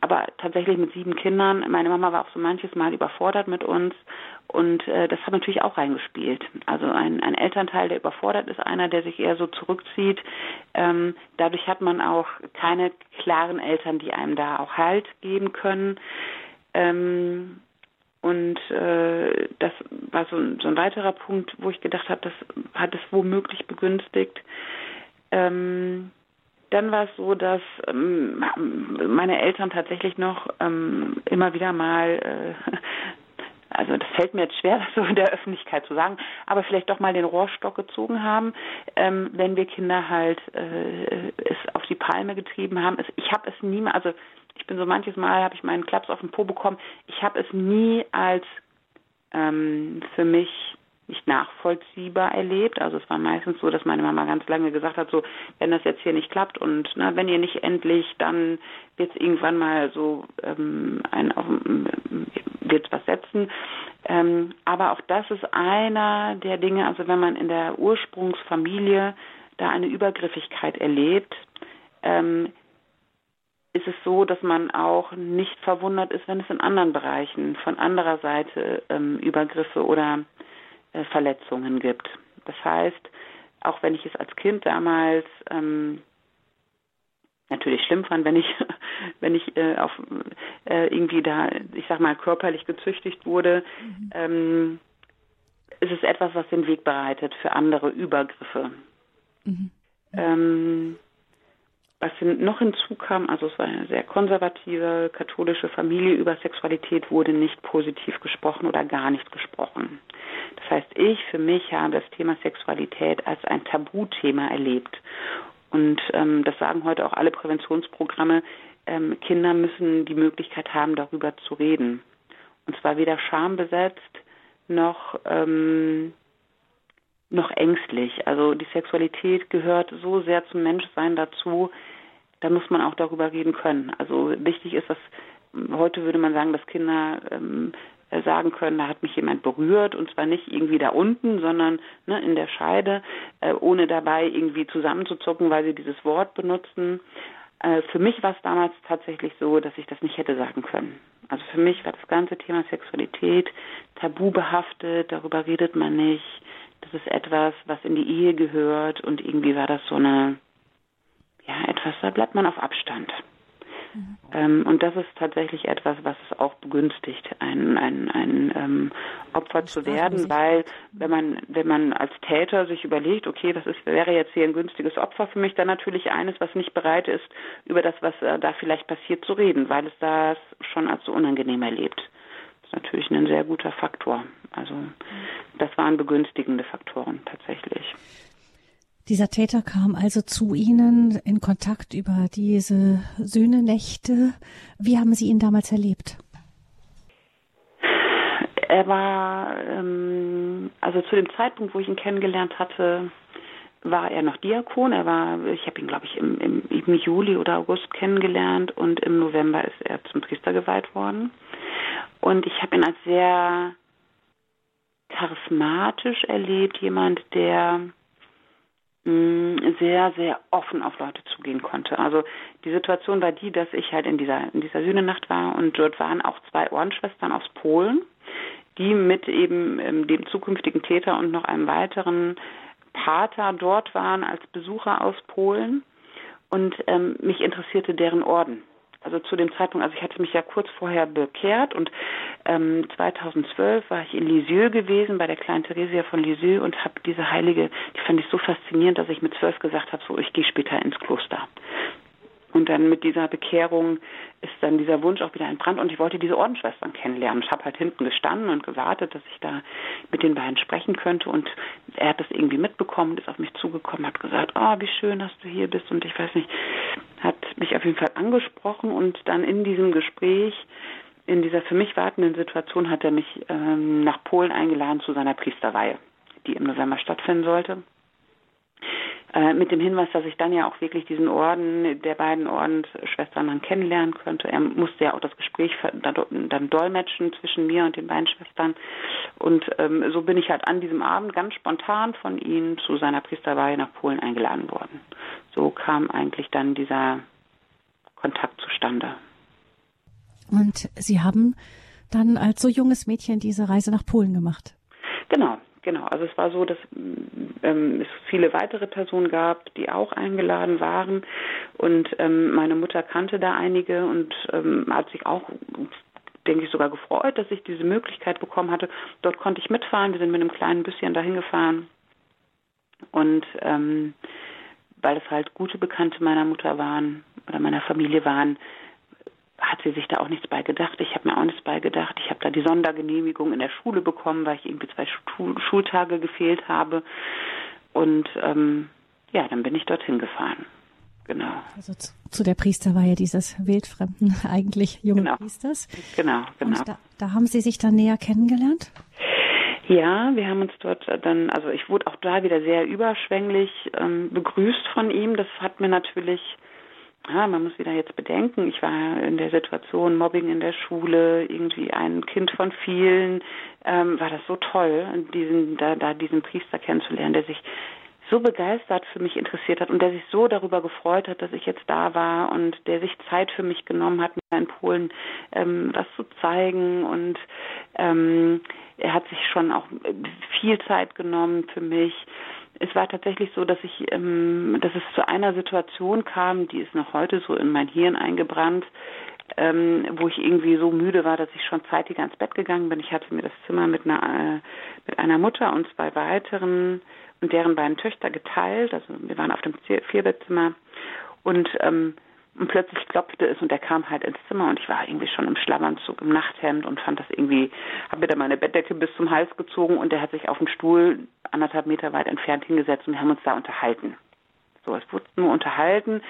Aber tatsächlich mit sieben Kindern, meine Mama war auch so manches Mal überfordert mit uns. Und äh, das hat natürlich auch reingespielt. Also ein, ein Elternteil, der überfordert ist, einer, der sich eher so zurückzieht. Ähm, dadurch hat man auch keine klaren Eltern, die einem da auch Halt geben können. Ähm, und äh, das war so, so, ein weiterer Punkt, wo ich gedacht habe, das hat es womöglich begünstigt. Ähm, dann war es so, dass ähm, meine Eltern tatsächlich noch ähm, immer wieder mal, äh, also das fällt mir jetzt schwer, das so in der Öffentlichkeit zu sagen, aber vielleicht doch mal den Rohrstock gezogen haben, ähm, wenn wir Kinder halt äh, es auf die Palme getrieben haben. Es, ich habe es nie also ich bin so manches Mal, habe ich meinen Klaps auf den Po bekommen. Ich habe es nie als ähm, für mich nicht nachvollziehbar erlebt. Also es war meistens so, dass meine Mama ganz lange gesagt hat, so wenn das jetzt hier nicht klappt und na, wenn ihr nicht endlich, dann wird es irgendwann mal so ähm, ein auf, wird was setzen. Ähm, aber auch das ist einer der Dinge, also wenn man in der Ursprungsfamilie da eine Übergriffigkeit erlebt, ähm, ist es so, dass man auch nicht verwundert ist, wenn es in anderen Bereichen von anderer Seite ähm, Übergriffe oder äh, Verletzungen gibt. Das heißt, auch wenn ich es als Kind damals ähm, natürlich schlimm fand, wenn ich, wenn ich äh, auf äh, irgendwie da, ich sag mal, körperlich gezüchtigt wurde. Mhm. Ähm, ist es etwas, was den Weg bereitet für andere Übergriffe. Mhm. Ähm, was noch hinzukam, also es war eine sehr konservative katholische Familie, über Sexualität wurde nicht positiv gesprochen oder gar nicht gesprochen. Das heißt, ich für mich habe das Thema Sexualität als ein Tabuthema erlebt. Und ähm, das sagen heute auch alle Präventionsprogramme. Ähm, Kinder müssen die Möglichkeit haben, darüber zu reden. Und zwar weder schambesetzt noch ähm, noch ängstlich. Also die Sexualität gehört so sehr zum Menschsein dazu, da muss man auch darüber reden können. Also wichtig ist, dass heute würde man sagen, dass Kinder ähm, sagen können, da hat mich jemand berührt und zwar nicht irgendwie da unten, sondern ne, in der Scheide, äh, ohne dabei irgendwie zusammenzuzucken, weil sie dieses Wort benutzen. Äh, für mich war es damals tatsächlich so, dass ich das nicht hätte sagen können. Also für mich war das ganze Thema Sexualität tabu behaftet, darüber redet man nicht. Das ist etwas, was in die Ehe gehört und irgendwie war das so eine, ja, etwas, da bleibt man auf Abstand. Mhm. Ähm, und das ist tatsächlich etwas, was es auch begünstigt, ein, ein, ein ähm, Opfer zu werden, weil wenn man, wenn man als Täter sich überlegt, okay, das ist, wäre jetzt hier ein günstiges Opfer für mich, dann natürlich eines, was nicht bereit ist, über das, was äh, da vielleicht passiert, zu reden, weil es das schon als so unangenehm erlebt. Das ist natürlich ein sehr guter Faktor. Also das waren begünstigende Faktoren tatsächlich. Dieser Täter kam also zu Ihnen in Kontakt über diese Söhnenächte. Wie haben Sie ihn damals erlebt? Er war, ähm, also zu dem Zeitpunkt, wo ich ihn kennengelernt hatte, war er noch Diakon. Er war, ich habe ihn, glaube ich, im, im, im, Juli oder August kennengelernt und im November ist er zum Priester geweiht worden. Und ich habe ihn als sehr charismatisch erlebt, jemand, der sehr, sehr offen auf Leute zugehen konnte. Also die Situation war die, dass ich halt in dieser, in dieser Sühnenacht war und dort waren auch zwei Ordensschwestern aus Polen, die mit eben ähm, dem zukünftigen Täter und noch einem weiteren Pater dort waren als Besucher aus Polen und ähm, mich interessierte deren Orden also zu dem Zeitpunkt, also ich hatte mich ja kurz vorher bekehrt und ähm, 2012 war ich in Lisieux gewesen bei der kleinen Theresia von Lisieux und habe diese Heilige, die fand ich so faszinierend, dass ich mit zwölf gesagt habe, so ich gehe später ins Kloster. Und dann mit dieser Bekehrung ist dann dieser Wunsch auch wieder entbrannt und ich wollte diese Ordensschwestern kennenlernen. Ich habe halt hinten gestanden und gewartet, dass ich da mit den beiden sprechen könnte und er hat das irgendwie mitbekommen, ist auf mich zugekommen, hat gesagt, oh, wie schön, dass du hier bist und ich weiß nicht, hat mich auf jeden Fall angesprochen und dann in diesem Gespräch, in dieser für mich wartenden Situation, hat er mich ähm, nach Polen eingeladen zu seiner Priesterweihe, die im November stattfinden sollte. Äh, mit dem Hinweis, dass ich dann ja auch wirklich diesen Orden der beiden Ordensschwestern dann kennenlernen könnte. Er musste ja auch das Gespräch dann dolmetschen zwischen mir und den beiden Schwestern. Und ähm, so bin ich halt an diesem Abend ganz spontan von ihm zu seiner Priesterweihe nach Polen eingeladen worden. So kam eigentlich dann dieser Kontakt zustande. Und Sie haben dann als so junges Mädchen diese Reise nach Polen gemacht? Genau, Genau, also es war so, dass ähm, es viele weitere Personen gab, die auch eingeladen waren und ähm, meine Mutter kannte da einige und ähm, hat sich auch denke ich sogar gefreut, dass ich diese Möglichkeit bekommen hatte. Dort konnte ich mitfahren. Wir sind mit einem kleinen Büsschen dahin gefahren und ähm, weil es halt gute Bekannte meiner Mutter waren oder meiner Familie waren, hat sie sich da auch nichts bei gedacht. Ich habe mir auch nichts bei gedacht. Ich habe da die Sondergenehmigung in der Schule bekommen, weil ich irgendwie zwei Schul Schultage gefehlt habe. Und ähm, ja, dann bin ich dorthin gefahren. Genau. Also zu, zu der Priesterweihe dieses wildfremden, eigentlich jungen genau. Priesters. Genau, genau. Und da, da haben Sie sich dann näher kennengelernt? Ja, wir haben uns dort dann, also ich wurde auch da wieder sehr überschwänglich ähm, begrüßt von ihm. Das hat mir natürlich ja, man muss wieder jetzt bedenken, ich war in der Situation Mobbing in der Schule, irgendwie ein Kind von vielen, ähm, war das so toll, diesen, da, da diesen Priester kennenzulernen, der sich so begeistert für mich interessiert hat und der sich so darüber gefreut hat, dass ich jetzt da war und der sich Zeit für mich genommen hat, mir in Polen ähm, was zu zeigen und ähm, er hat sich schon auch viel Zeit genommen für mich es war tatsächlich so, dass ich, ähm, dass es zu einer Situation kam, die ist noch heute so in mein Hirn eingebrannt, ähm, wo ich irgendwie so müde war, dass ich schon zeitiger ins Bett gegangen bin. Ich hatte mir das Zimmer mit einer, äh, mit einer Mutter und zwei weiteren und deren beiden Töchter geteilt. Also wir waren auf dem Vierbettzimmer und ähm, und plötzlich klopfte es und er kam halt ins Zimmer und ich war irgendwie schon im Schlafanzug, im Nachthemd und fand das irgendwie, habe mir da meine Bettdecke bis zum Hals gezogen und er hat sich auf den Stuhl anderthalb Meter weit entfernt hingesetzt und wir haben uns da unterhalten. So, es wurde nur unterhalten,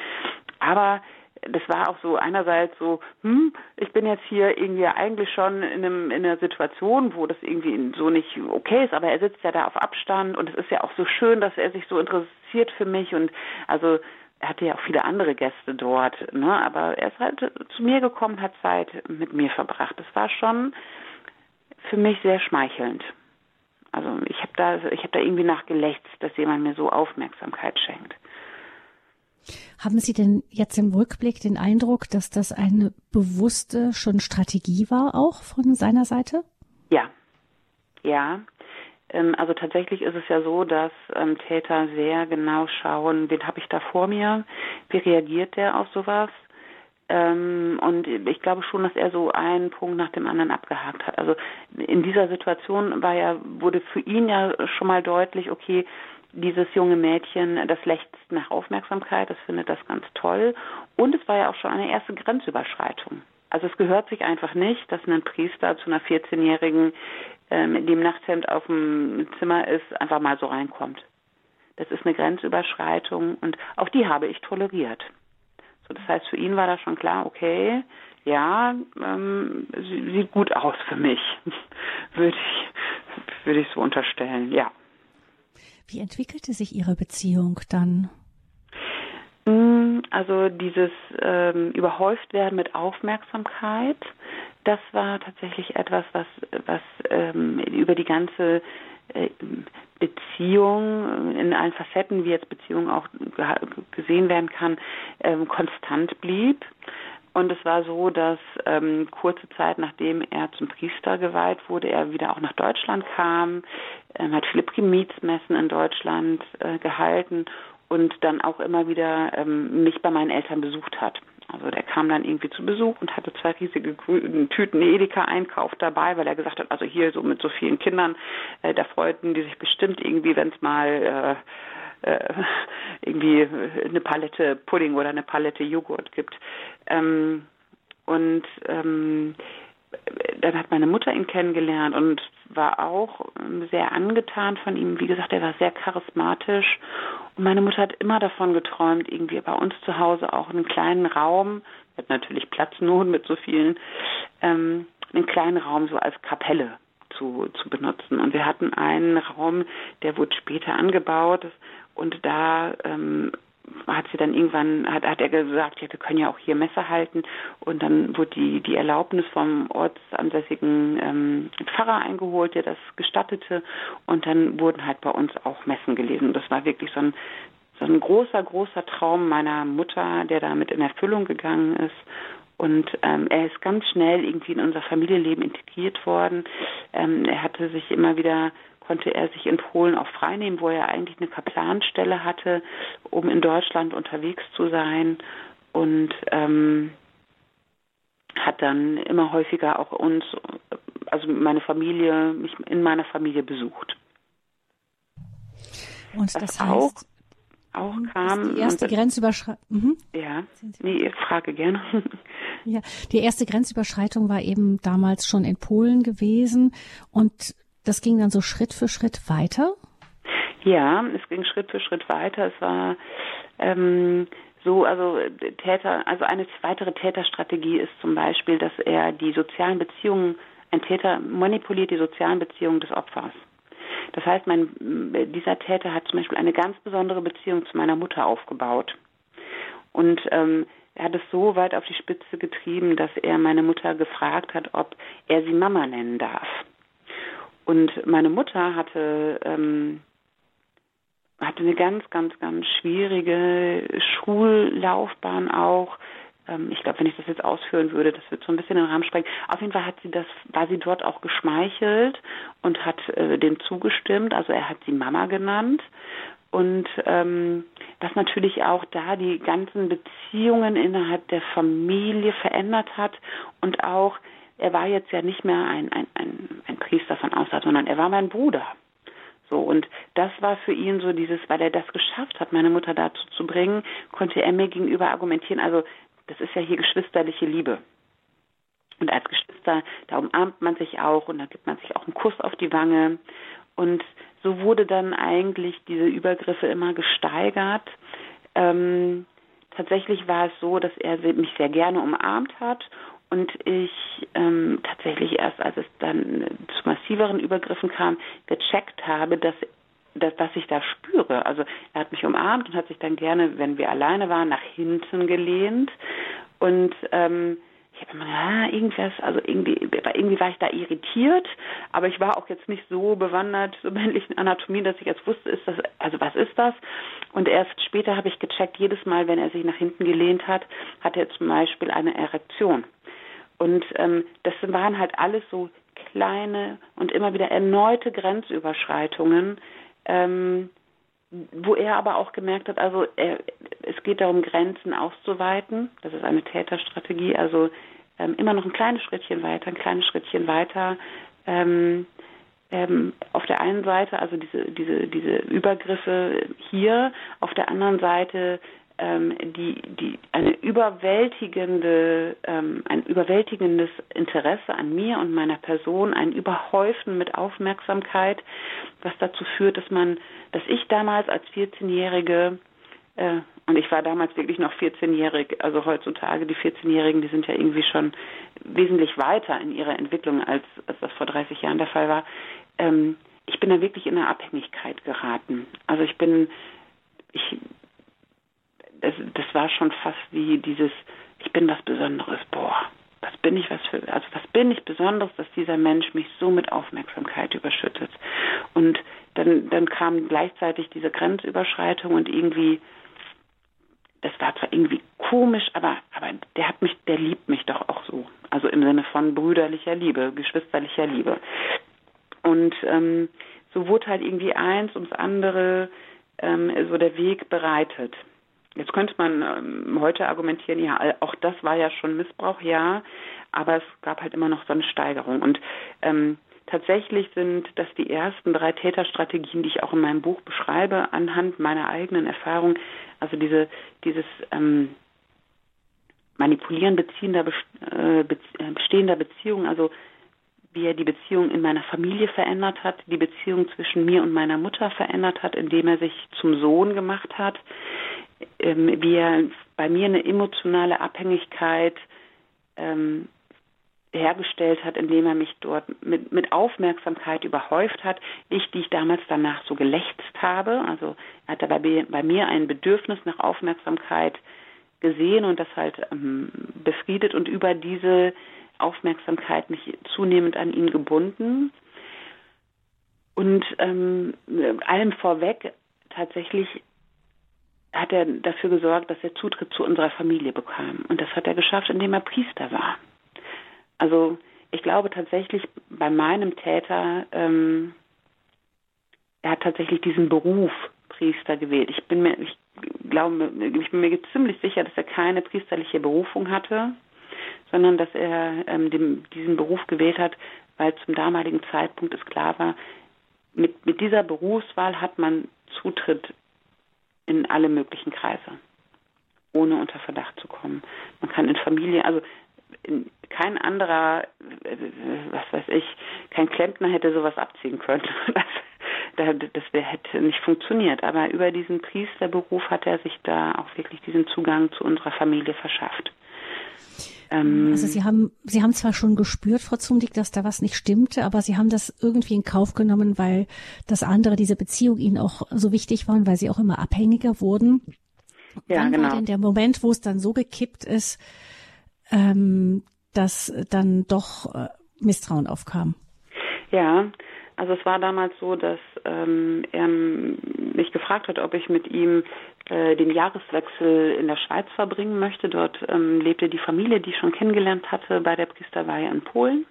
aber das war auch so einerseits so, hm, ich bin jetzt hier irgendwie eigentlich schon in, einem, in einer Situation, wo das irgendwie so nicht okay ist, aber er sitzt ja da auf Abstand und es ist ja auch so schön, dass er sich so interessiert für mich und also er hatte ja auch viele andere Gäste dort, ne? aber er ist halt zu mir gekommen, hat Zeit mit mir verbracht. Das war schon für mich sehr schmeichelnd. Also ich habe da, ich habe da irgendwie nachgelächzt, dass jemand mir so Aufmerksamkeit schenkt. Haben Sie denn jetzt im Rückblick den Eindruck, dass das eine bewusste schon Strategie war, auch von seiner Seite? Ja, ja. Ähm, also tatsächlich ist es ja so, dass ähm, Täter sehr genau schauen, wen habe ich da vor mir, wie reagiert der auf sowas. Ähm, und ich glaube schon, dass er so einen Punkt nach dem anderen abgehakt hat. Also in dieser Situation war ja, wurde für ihn ja schon mal deutlich, okay, dieses junge Mädchen, das lechzt nach Aufmerksamkeit, das findet das ganz toll. Und es war ja auch schon eine erste Grenzüberschreitung. Also es gehört sich einfach nicht, dass ein Priester zu einer 14-Jährigen, ähm, die im Nachthemd auf dem Zimmer ist, einfach mal so reinkommt. Das ist eine Grenzüberschreitung und auch die habe ich toleriert. So, das heißt, für ihn war da schon klar, okay, ja, ähm, sieht gut aus für mich, würde ich, würde ich so unterstellen, ja. Wie entwickelte sich Ihre Beziehung dann? Mm, also dieses ähm, überhäuft werden mit Aufmerksamkeit, das war tatsächlich etwas, was, was ähm, über die ganze äh, Beziehung in allen Facetten, wie jetzt Beziehung auch gesehen werden kann, ähm, konstant blieb. Und es war so, dass ähm, kurze Zeit nachdem er zum Priester geweiht wurde, er wieder auch nach Deutschland kam, ähm, hat viele Primizmessen in Deutschland äh, gehalten und dann auch immer wieder ähm, mich bei meinen Eltern besucht hat. Also der kam dann irgendwie zu Besuch und hatte zwei riesige Tüten Edeka-Einkauf dabei, weil er gesagt hat, also hier so mit so vielen Kindern, äh, da freuten die sich bestimmt irgendwie, wenn es mal äh, äh, irgendwie eine Palette Pudding oder eine Palette Joghurt gibt. Ähm, und ähm, dann hat meine Mutter ihn kennengelernt und war auch sehr angetan von ihm. Wie gesagt, er war sehr charismatisch und meine Mutter hat immer davon geträumt, irgendwie bei uns zu Hause auch einen kleinen Raum, mit natürlich Platznot mit so vielen, ähm, einen kleinen Raum so als Kapelle zu, zu benutzen. Und wir hatten einen Raum, der wurde später angebaut und da ähm, hat sie dann irgendwann, hat, hat er gesagt, ja, wir können ja auch hier Messer halten. Und dann wurde die, die Erlaubnis vom ortsansässigen ähm, Pfarrer eingeholt, der das gestattete. Und dann wurden halt bei uns auch Messen gelesen. Das war wirklich so ein, so ein großer, großer Traum meiner Mutter, der damit in Erfüllung gegangen ist. Und ähm, er ist ganz schnell irgendwie in unser Familienleben integriert worden. Ähm, er hatte sich immer wieder konnte er sich in Polen auch freinehmen, wo er eigentlich eine Kaplanstelle hatte, um in Deutschland unterwegs zu sein und ähm, hat dann immer häufiger auch uns, also meine Familie, mich in meiner Familie besucht. Und das, das heißt, auch, auch kam die erste Grenzüberschreitung. Mhm. Ja, nee, frage gerne. Ja, die erste Grenzüberschreitung war eben damals schon in Polen gewesen und das ging dann so Schritt für Schritt weiter? Ja, es ging Schritt für Schritt weiter. Es war ähm, so, also Täter, also eine weitere Täterstrategie ist zum Beispiel, dass er die sozialen Beziehungen, ein Täter manipuliert die sozialen Beziehungen des Opfers. Das heißt, mein, dieser Täter hat zum Beispiel eine ganz besondere Beziehung zu meiner Mutter aufgebaut. Und ähm, er hat es so weit auf die Spitze getrieben, dass er meine Mutter gefragt hat, ob er sie Mama nennen darf. Und meine Mutter hatte, ähm, hatte eine ganz, ganz, ganz schwierige Schullaufbahn auch. Ähm, ich glaube, wenn ich das jetzt ausführen würde, das wird so ein bisschen den Rahmen sprengen. Auf jeden Fall hat sie das, war sie dort auch geschmeichelt und hat äh, dem zugestimmt. Also er hat sie Mama genannt. und ähm, was natürlich auch da die ganzen Beziehungen innerhalb der Familie verändert hat und auch er war jetzt ja nicht mehr ein, ein, ein, ein Priester von außerhalb, sondern er war mein Bruder. So, und das war für ihn so dieses, weil er das geschafft hat, meine Mutter dazu zu bringen, konnte er mir gegenüber argumentieren, also das ist ja hier geschwisterliche Liebe. Und als Geschwister, da umarmt man sich auch und da gibt man sich auch einen Kuss auf die Wange. Und so wurde dann eigentlich diese Übergriffe immer gesteigert. Ähm, tatsächlich war es so, dass er mich sehr gerne umarmt hat und ich ähm, tatsächlich erst, als es dann zu massiveren Übergriffen kam, gecheckt habe, dass das, was ich da spüre. Also er hat mich umarmt und hat sich dann gerne, wenn wir alleine waren, nach hinten gelehnt und ähm, ich habe immer ja, irgendwas, also irgendwie, irgendwie war ich da irritiert, aber ich war auch jetzt nicht so bewandert zur männlichen Anatomie, dass ich jetzt wusste, ist das, also was ist das? Und erst später habe ich gecheckt, jedes Mal, wenn er sich nach hinten gelehnt hat, hat er zum Beispiel eine Erektion. Und ähm, das waren halt alles so kleine und immer wieder erneute Grenzüberschreitungen, ähm, wo er aber auch gemerkt hat, also er, es geht darum, Grenzen auszuweiten. Das ist eine Täterstrategie, also ähm, immer noch ein kleines Schrittchen weiter, ein kleines Schrittchen weiter. Ähm, ähm, auf der einen Seite also diese, diese, diese Übergriffe hier, auf der anderen Seite ähm, die, die, eine überwältigende, ähm, ein überwältigendes Interesse an mir und meiner Person, ein Überhäufen mit Aufmerksamkeit, was dazu führt, dass man, dass ich damals als 14-Jährige äh, und ich war damals wirklich noch 14-jährig, also heutzutage die 14-Jährigen, die sind ja irgendwie schon wesentlich weiter in ihrer Entwicklung, als, als das vor 30 Jahren der Fall war. Ähm, ich bin da wirklich in eine Abhängigkeit geraten. Also ich bin, ich das, das war schon fast wie dieses, ich bin was Besonderes, boah, was bin ich was für, also was bin ich Besonderes, dass dieser Mensch mich so mit Aufmerksamkeit überschüttet. Und dann, dann kam gleichzeitig diese Grenzüberschreitung und irgendwie, das war zwar irgendwie komisch, aber, aber der hat mich, der liebt mich doch auch so. Also im Sinne von brüderlicher Liebe, geschwisterlicher Liebe. Und ähm, so wurde halt irgendwie eins ums andere ähm, so der Weg bereitet. Jetzt könnte man ähm, heute argumentieren, ja, auch das war ja schon Missbrauch, ja, aber es gab halt immer noch so eine Steigerung. Und ähm, tatsächlich sind das die ersten drei Täterstrategien, die ich auch in meinem Buch beschreibe, anhand meiner eigenen Erfahrung. Also diese, dieses ähm, Manipulieren beziehender, äh, äh, bestehender Beziehungen, also wie er die Beziehung in meiner Familie verändert hat, die Beziehung zwischen mir und meiner Mutter verändert hat, indem er sich zum Sohn gemacht hat, ähm, wie er bei mir eine emotionale Abhängigkeit ähm, hergestellt hat, indem er mich dort mit, mit Aufmerksamkeit überhäuft hat. Ich, die ich damals danach so gelächzt habe. Also er hat bei, bei mir ein Bedürfnis nach Aufmerksamkeit gesehen und das halt ähm, befriedet und über diese Aufmerksamkeit mich zunehmend an ihn gebunden. Und ähm, allem vorweg tatsächlich hat er dafür gesorgt, dass er Zutritt zu unserer Familie bekam. Und das hat er geschafft, indem er Priester war. Also ich glaube tatsächlich bei meinem Täter, ähm, er hat tatsächlich diesen Beruf Priester gewählt. Ich bin mir, ich glaube, ich bin mir ziemlich sicher, dass er keine priesterliche Berufung hatte, sondern dass er ähm, dem, diesen Beruf gewählt hat, weil zum damaligen Zeitpunkt es klar war, mit, mit dieser Berufswahl hat man Zutritt in alle möglichen Kreise, ohne unter Verdacht zu kommen. Man kann in Familie, also in, kein anderer, was weiß ich, kein Klempner hätte sowas abziehen können. Das, das hätte nicht funktioniert. Aber über diesen Priesterberuf hat er sich da auch wirklich diesen Zugang zu unserer Familie verschafft. Ähm, also Sie haben, Sie haben zwar schon gespürt, Frau Zumdick, dass da was nicht stimmte, aber Sie haben das irgendwie in Kauf genommen, weil das andere, diese Beziehung Ihnen auch so wichtig waren, weil Sie auch immer abhängiger wurden. Ja, Wann genau. war denn der Moment, wo es dann so gekippt ist, ähm, dass dann doch äh, Misstrauen aufkam? Ja, also es war damals so, dass ähm, er mich gefragt hat, ob ich mit ihm äh, den Jahreswechsel in der Schweiz verbringen möchte. Dort ähm, lebte die Familie, die ich schon kennengelernt hatte bei der Priesterweihe in Polen.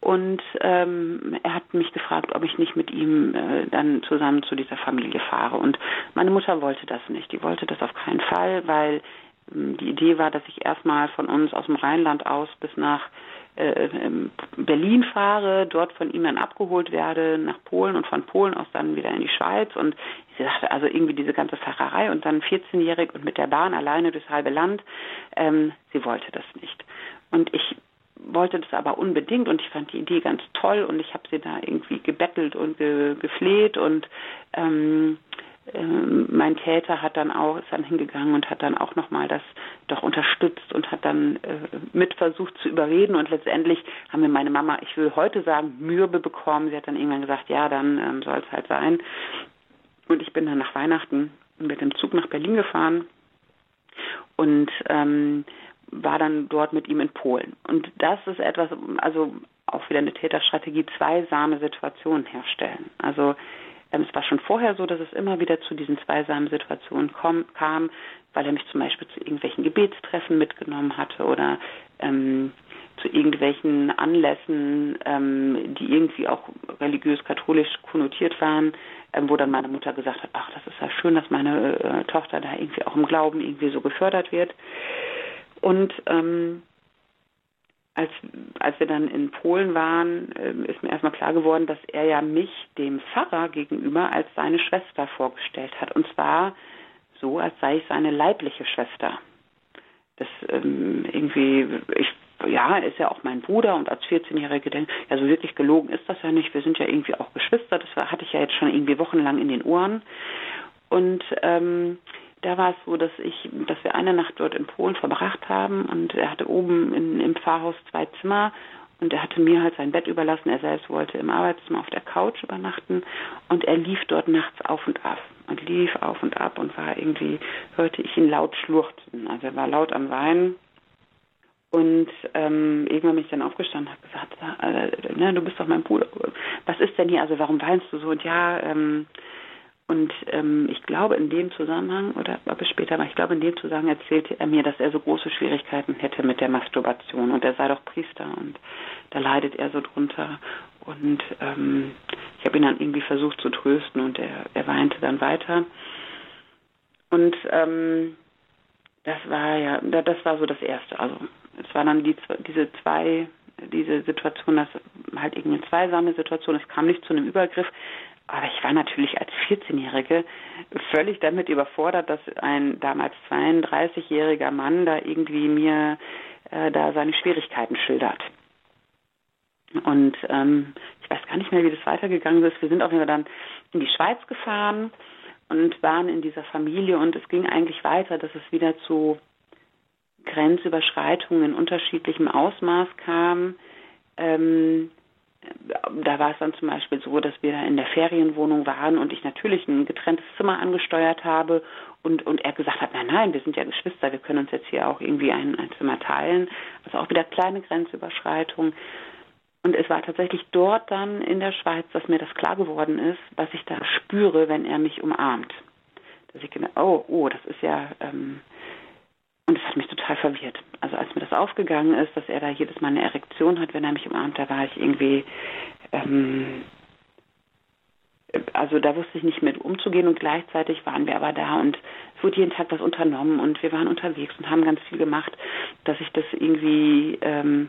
Und ähm, er hat mich gefragt, ob ich nicht mit ihm äh, dann zusammen zu dieser Familie fahre. Und meine Mutter wollte das nicht. Die wollte das auf keinen Fall, weil ähm, die Idee war, dass ich erstmal von uns aus dem Rheinland aus bis nach äh, Berlin fahre, dort von ihm dann abgeholt werde nach Polen und von Polen aus dann wieder in die Schweiz. Und sie sagte, also irgendwie diese ganze Fahrerei und dann 14-jährig und mit der Bahn alleine durchs halbe Land. Ähm, sie wollte das nicht. Und ich wollte das aber unbedingt und ich fand die Idee ganz toll und ich habe sie da irgendwie gebettelt und ge gefleht und ähm, äh, mein Täter hat dann auch ist dann hingegangen und hat dann auch noch mal das doch unterstützt und hat dann äh, mit versucht zu überreden und letztendlich haben wir meine Mama ich will heute sagen Mürbe bekommen sie hat dann irgendwann gesagt ja dann ähm, soll es halt sein und ich bin dann nach Weihnachten mit dem Zug nach Berlin gefahren und ähm, war dann dort mit ihm in Polen. Und das ist etwas, also auch wieder eine Täterstrategie, zweisame Situationen herstellen. Also ähm, es war schon vorher so, dass es immer wieder zu diesen zweisamen Situationen kom, kam, weil er mich zum Beispiel zu irgendwelchen Gebetstreffen mitgenommen hatte oder ähm, zu irgendwelchen Anlässen, ähm, die irgendwie auch religiös-katholisch konnotiert waren, ähm, wo dann meine Mutter gesagt hat, ach, das ist ja schön, dass meine äh, Tochter da irgendwie auch im Glauben irgendwie so gefördert wird. Und ähm, als, als wir dann in Polen waren, äh, ist mir erstmal klar geworden, dass er ja mich dem Pfarrer gegenüber als seine Schwester vorgestellt hat. Und zwar so, als sei ich seine leibliche Schwester. Das ähm, irgendwie, ich, ja, ist ja auch mein Bruder und als 14-Jährige denke, ja, so wirklich gelogen ist das ja nicht. Wir sind ja irgendwie auch Geschwister. Das hatte ich ja jetzt schon irgendwie wochenlang in den Ohren. Und ähm, da war es so, dass ich, dass wir eine Nacht dort in Polen verbracht haben und er hatte oben in, im Pfarrhaus zwei Zimmer und er hatte mir halt sein Bett überlassen. Er selbst wollte im Arbeitszimmer auf der Couch übernachten und er lief dort nachts auf und ab und lief auf und ab und war irgendwie, hörte ich ihn laut schluchzen. Also er war laut am Weinen und ähm, irgendwann bin ich dann aufgestanden und habe gesagt, äh, ne, du bist doch mein Bruder. Was ist denn hier? Also warum weinst du so? Und ja, ähm, und ähm, ich glaube in dem Zusammenhang, oder ob es später war, ich glaube in dem Zusammenhang erzählte er mir, dass er so große Schwierigkeiten hätte mit der Masturbation und er sei doch Priester und da leidet er so drunter. Und ähm, ich habe ihn dann irgendwie versucht zu trösten und er, er weinte dann weiter. Und ähm, das war ja, das war so das Erste. Also es war dann die, diese zwei, diese Situation, dass halt irgendwie eine zweisame Situation, es kam nicht zu einem Übergriff, aber ich war natürlich als 14-Jährige völlig damit überfordert, dass ein damals 32-jähriger Mann da irgendwie mir äh, da seine Schwierigkeiten schildert. Und ähm, ich weiß gar nicht mehr, wie das weitergegangen ist. Wir sind auf jeden Fall dann in die Schweiz gefahren und waren in dieser Familie und es ging eigentlich weiter, dass es wieder zu Grenzüberschreitungen in unterschiedlichem Ausmaß kam. Ähm, da war es dann zum Beispiel so, dass wir da in der Ferienwohnung waren und ich natürlich ein getrenntes Zimmer angesteuert habe und, und er gesagt hat, nein, nein, wir sind ja Geschwister, wir können uns jetzt hier auch irgendwie ein, ein Zimmer teilen. Also auch wieder kleine Grenzüberschreitung. Und es war tatsächlich dort dann in der Schweiz, dass mir das klar geworden ist, was ich da spüre, wenn er mich umarmt. Dass ich gedacht, oh, oh, das ist ja, ähm, und es hat mich total verwirrt. Also als mir das aufgegangen ist, dass er da jedes Mal eine Erektion hat, wenn er mich umarmt, da war ich irgendwie, ähm, also da wusste ich nicht mit umzugehen und gleichzeitig waren wir aber da und es wurde jeden Tag was unternommen und wir waren unterwegs und haben ganz viel gemacht, dass ich das irgendwie, ähm,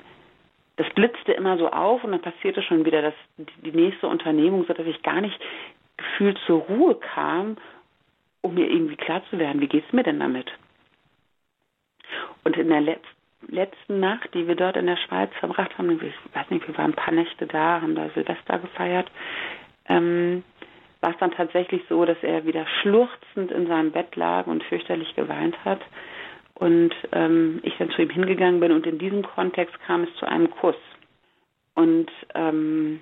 das blitzte immer so auf und dann passierte schon wieder das, die nächste Unternehmung, sodass ich gar nicht gefühlt zur Ruhe kam, um mir irgendwie klar zu werden, wie geht's mir denn damit? Und in der Letz letzten Nacht, die wir dort in der Schweiz verbracht haben, ich weiß nicht, wir waren ein paar Nächte da, haben da Silvester gefeiert, ähm, war es dann tatsächlich so, dass er wieder schluchzend in seinem Bett lag und fürchterlich geweint hat. Und ähm, ich dann zu ihm hingegangen bin und in diesem Kontext kam es zu einem Kuss. Und ähm,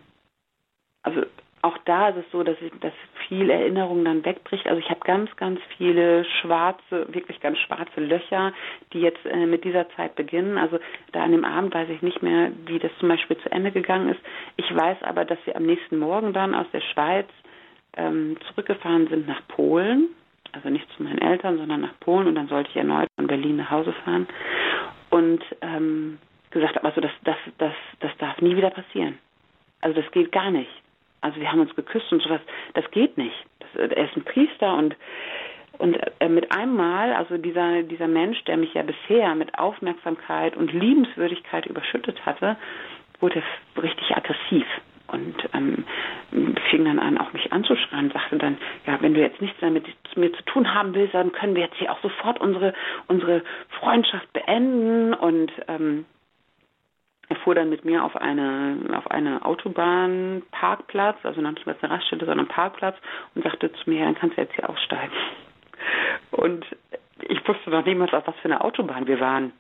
also auch da ist es so, dass, ich, dass viel Erinnerung dann wegbricht. Also ich habe ganz, ganz viele schwarze, wirklich ganz schwarze Löcher, die jetzt äh, mit dieser Zeit beginnen. Also da an dem Abend weiß ich nicht mehr, wie das zum Beispiel zu Ende gegangen ist. Ich weiß aber, dass wir am nächsten Morgen dann aus der Schweiz ähm, zurückgefahren sind nach Polen. Also nicht zu meinen Eltern, sondern nach Polen. Und dann sollte ich erneut von Berlin nach Hause fahren. Und ähm, gesagt habe, also das, das, das, das darf nie wieder passieren. Also das geht gar nicht. Also wir haben uns geküsst und sowas, das geht nicht. Das, er ist ein Priester und und äh, mit einem Mal, also dieser, dieser Mensch, der mich ja bisher mit Aufmerksamkeit und Liebenswürdigkeit überschüttet hatte, wurde richtig aggressiv und ähm, fing dann an, auch mich anzuschreien, sagte dann, ja, wenn du jetzt nichts damit mit mir zu tun haben willst, dann können wir jetzt hier auch sofort unsere unsere Freundschaft beenden und ähm, er fuhr dann mit mir auf eine auf eine Autobahnparkplatz, also noch nicht mal eine Raststätte, sondern Parkplatz und sagte zu mir, dann kannst du jetzt hier aussteigen. Und ich wusste noch niemals, auf was für eine Autobahn wir waren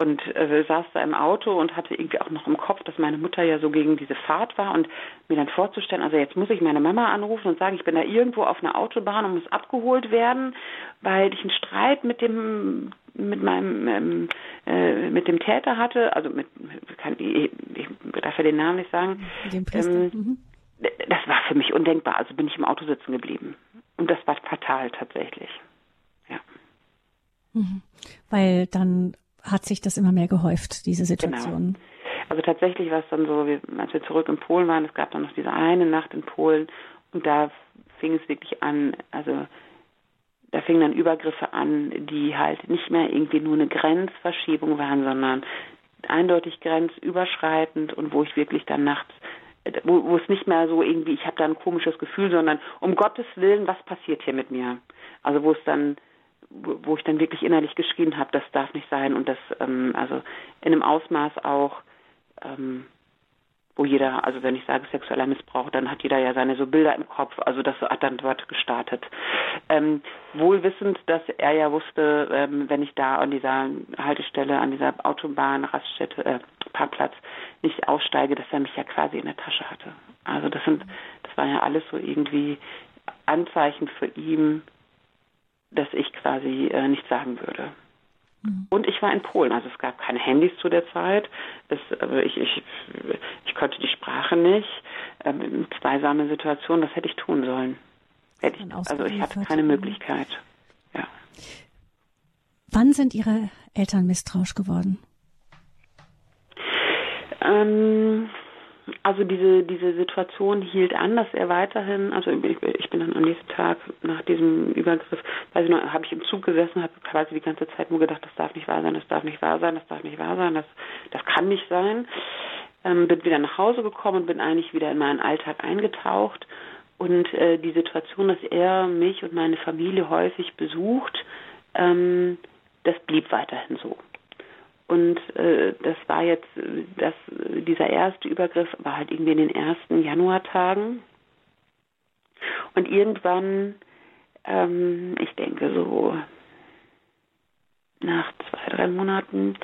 und äh, saß da im Auto und hatte irgendwie auch noch im Kopf, dass meine Mutter ja so gegen diese Fahrt war und mir dann vorzustellen, also jetzt muss ich meine Mama anrufen und sagen, ich bin da irgendwo auf einer Autobahn und muss abgeholt werden, weil ich einen Streit mit dem mit meinem ähm, äh, mit dem Täter hatte, also mit kann, ich, ich darf ja den Namen nicht sagen. Dem ähm, mhm. Das war für mich undenkbar, also bin ich im Auto sitzen geblieben und das war fatal tatsächlich. Ja. Mhm. Weil dann hat sich das immer mehr gehäuft, diese Situation. Genau. Also tatsächlich war es dann so, wie, als wir zurück in Polen waren, es gab dann noch diese eine Nacht in Polen und da fing es wirklich an, also da fingen dann Übergriffe an, die halt nicht mehr irgendwie nur eine Grenzverschiebung waren, sondern eindeutig grenzüberschreitend und wo ich wirklich dann nachts, wo, wo es nicht mehr so irgendwie, ich habe da ein komisches Gefühl, sondern um Gottes Willen, was passiert hier mit mir? Also wo es dann wo ich dann wirklich innerlich geschrien habe, das darf nicht sein und das ähm, also in einem Ausmaß auch, ähm, wo jeder, also wenn ich sage sexueller Missbrauch, dann hat jeder ja seine so Bilder im Kopf, also das hat dann dort gestartet. Ähm, wohl wissend, dass er ja wusste, ähm, wenn ich da an dieser Haltestelle, an dieser Autobahn, Raststätte, äh, Parkplatz nicht aussteige, dass er mich ja quasi in der Tasche hatte. Also das sind, das war ja alles so irgendwie Anzeichen für ihn, dass ich quasi äh, nichts sagen würde. Mhm. Und ich war in Polen, also es gab keine Handys zu der Zeit. Es, äh, ich, ich, ich konnte die Sprache nicht. Ähm, zweisame Situation, was hätte ich tun sollen? Hätte ich, also ich hatte keine Möglichkeit. Ja. Wann sind Ihre Eltern misstrauisch geworden? Ähm, also diese, diese Situation hielt an, dass er weiterhin, also ich, ich bin dann am nächsten Tag nach diesem Übergriff, weiß ich noch, habe ich im Zug gesessen, habe quasi die ganze Zeit nur gedacht, das darf nicht wahr sein, das darf nicht wahr sein, das darf nicht wahr sein, das, das kann nicht sein. Ähm, bin wieder nach Hause gekommen und bin eigentlich wieder in meinen Alltag eingetaucht. Und äh, die Situation, dass er mich und meine Familie häufig besucht, ähm, das blieb weiterhin so. Und äh, das war jetzt, das, dieser erste Übergriff war halt irgendwie in den ersten Januartagen. Und irgendwann, ähm, ich denke so nach zwei, drei Monaten,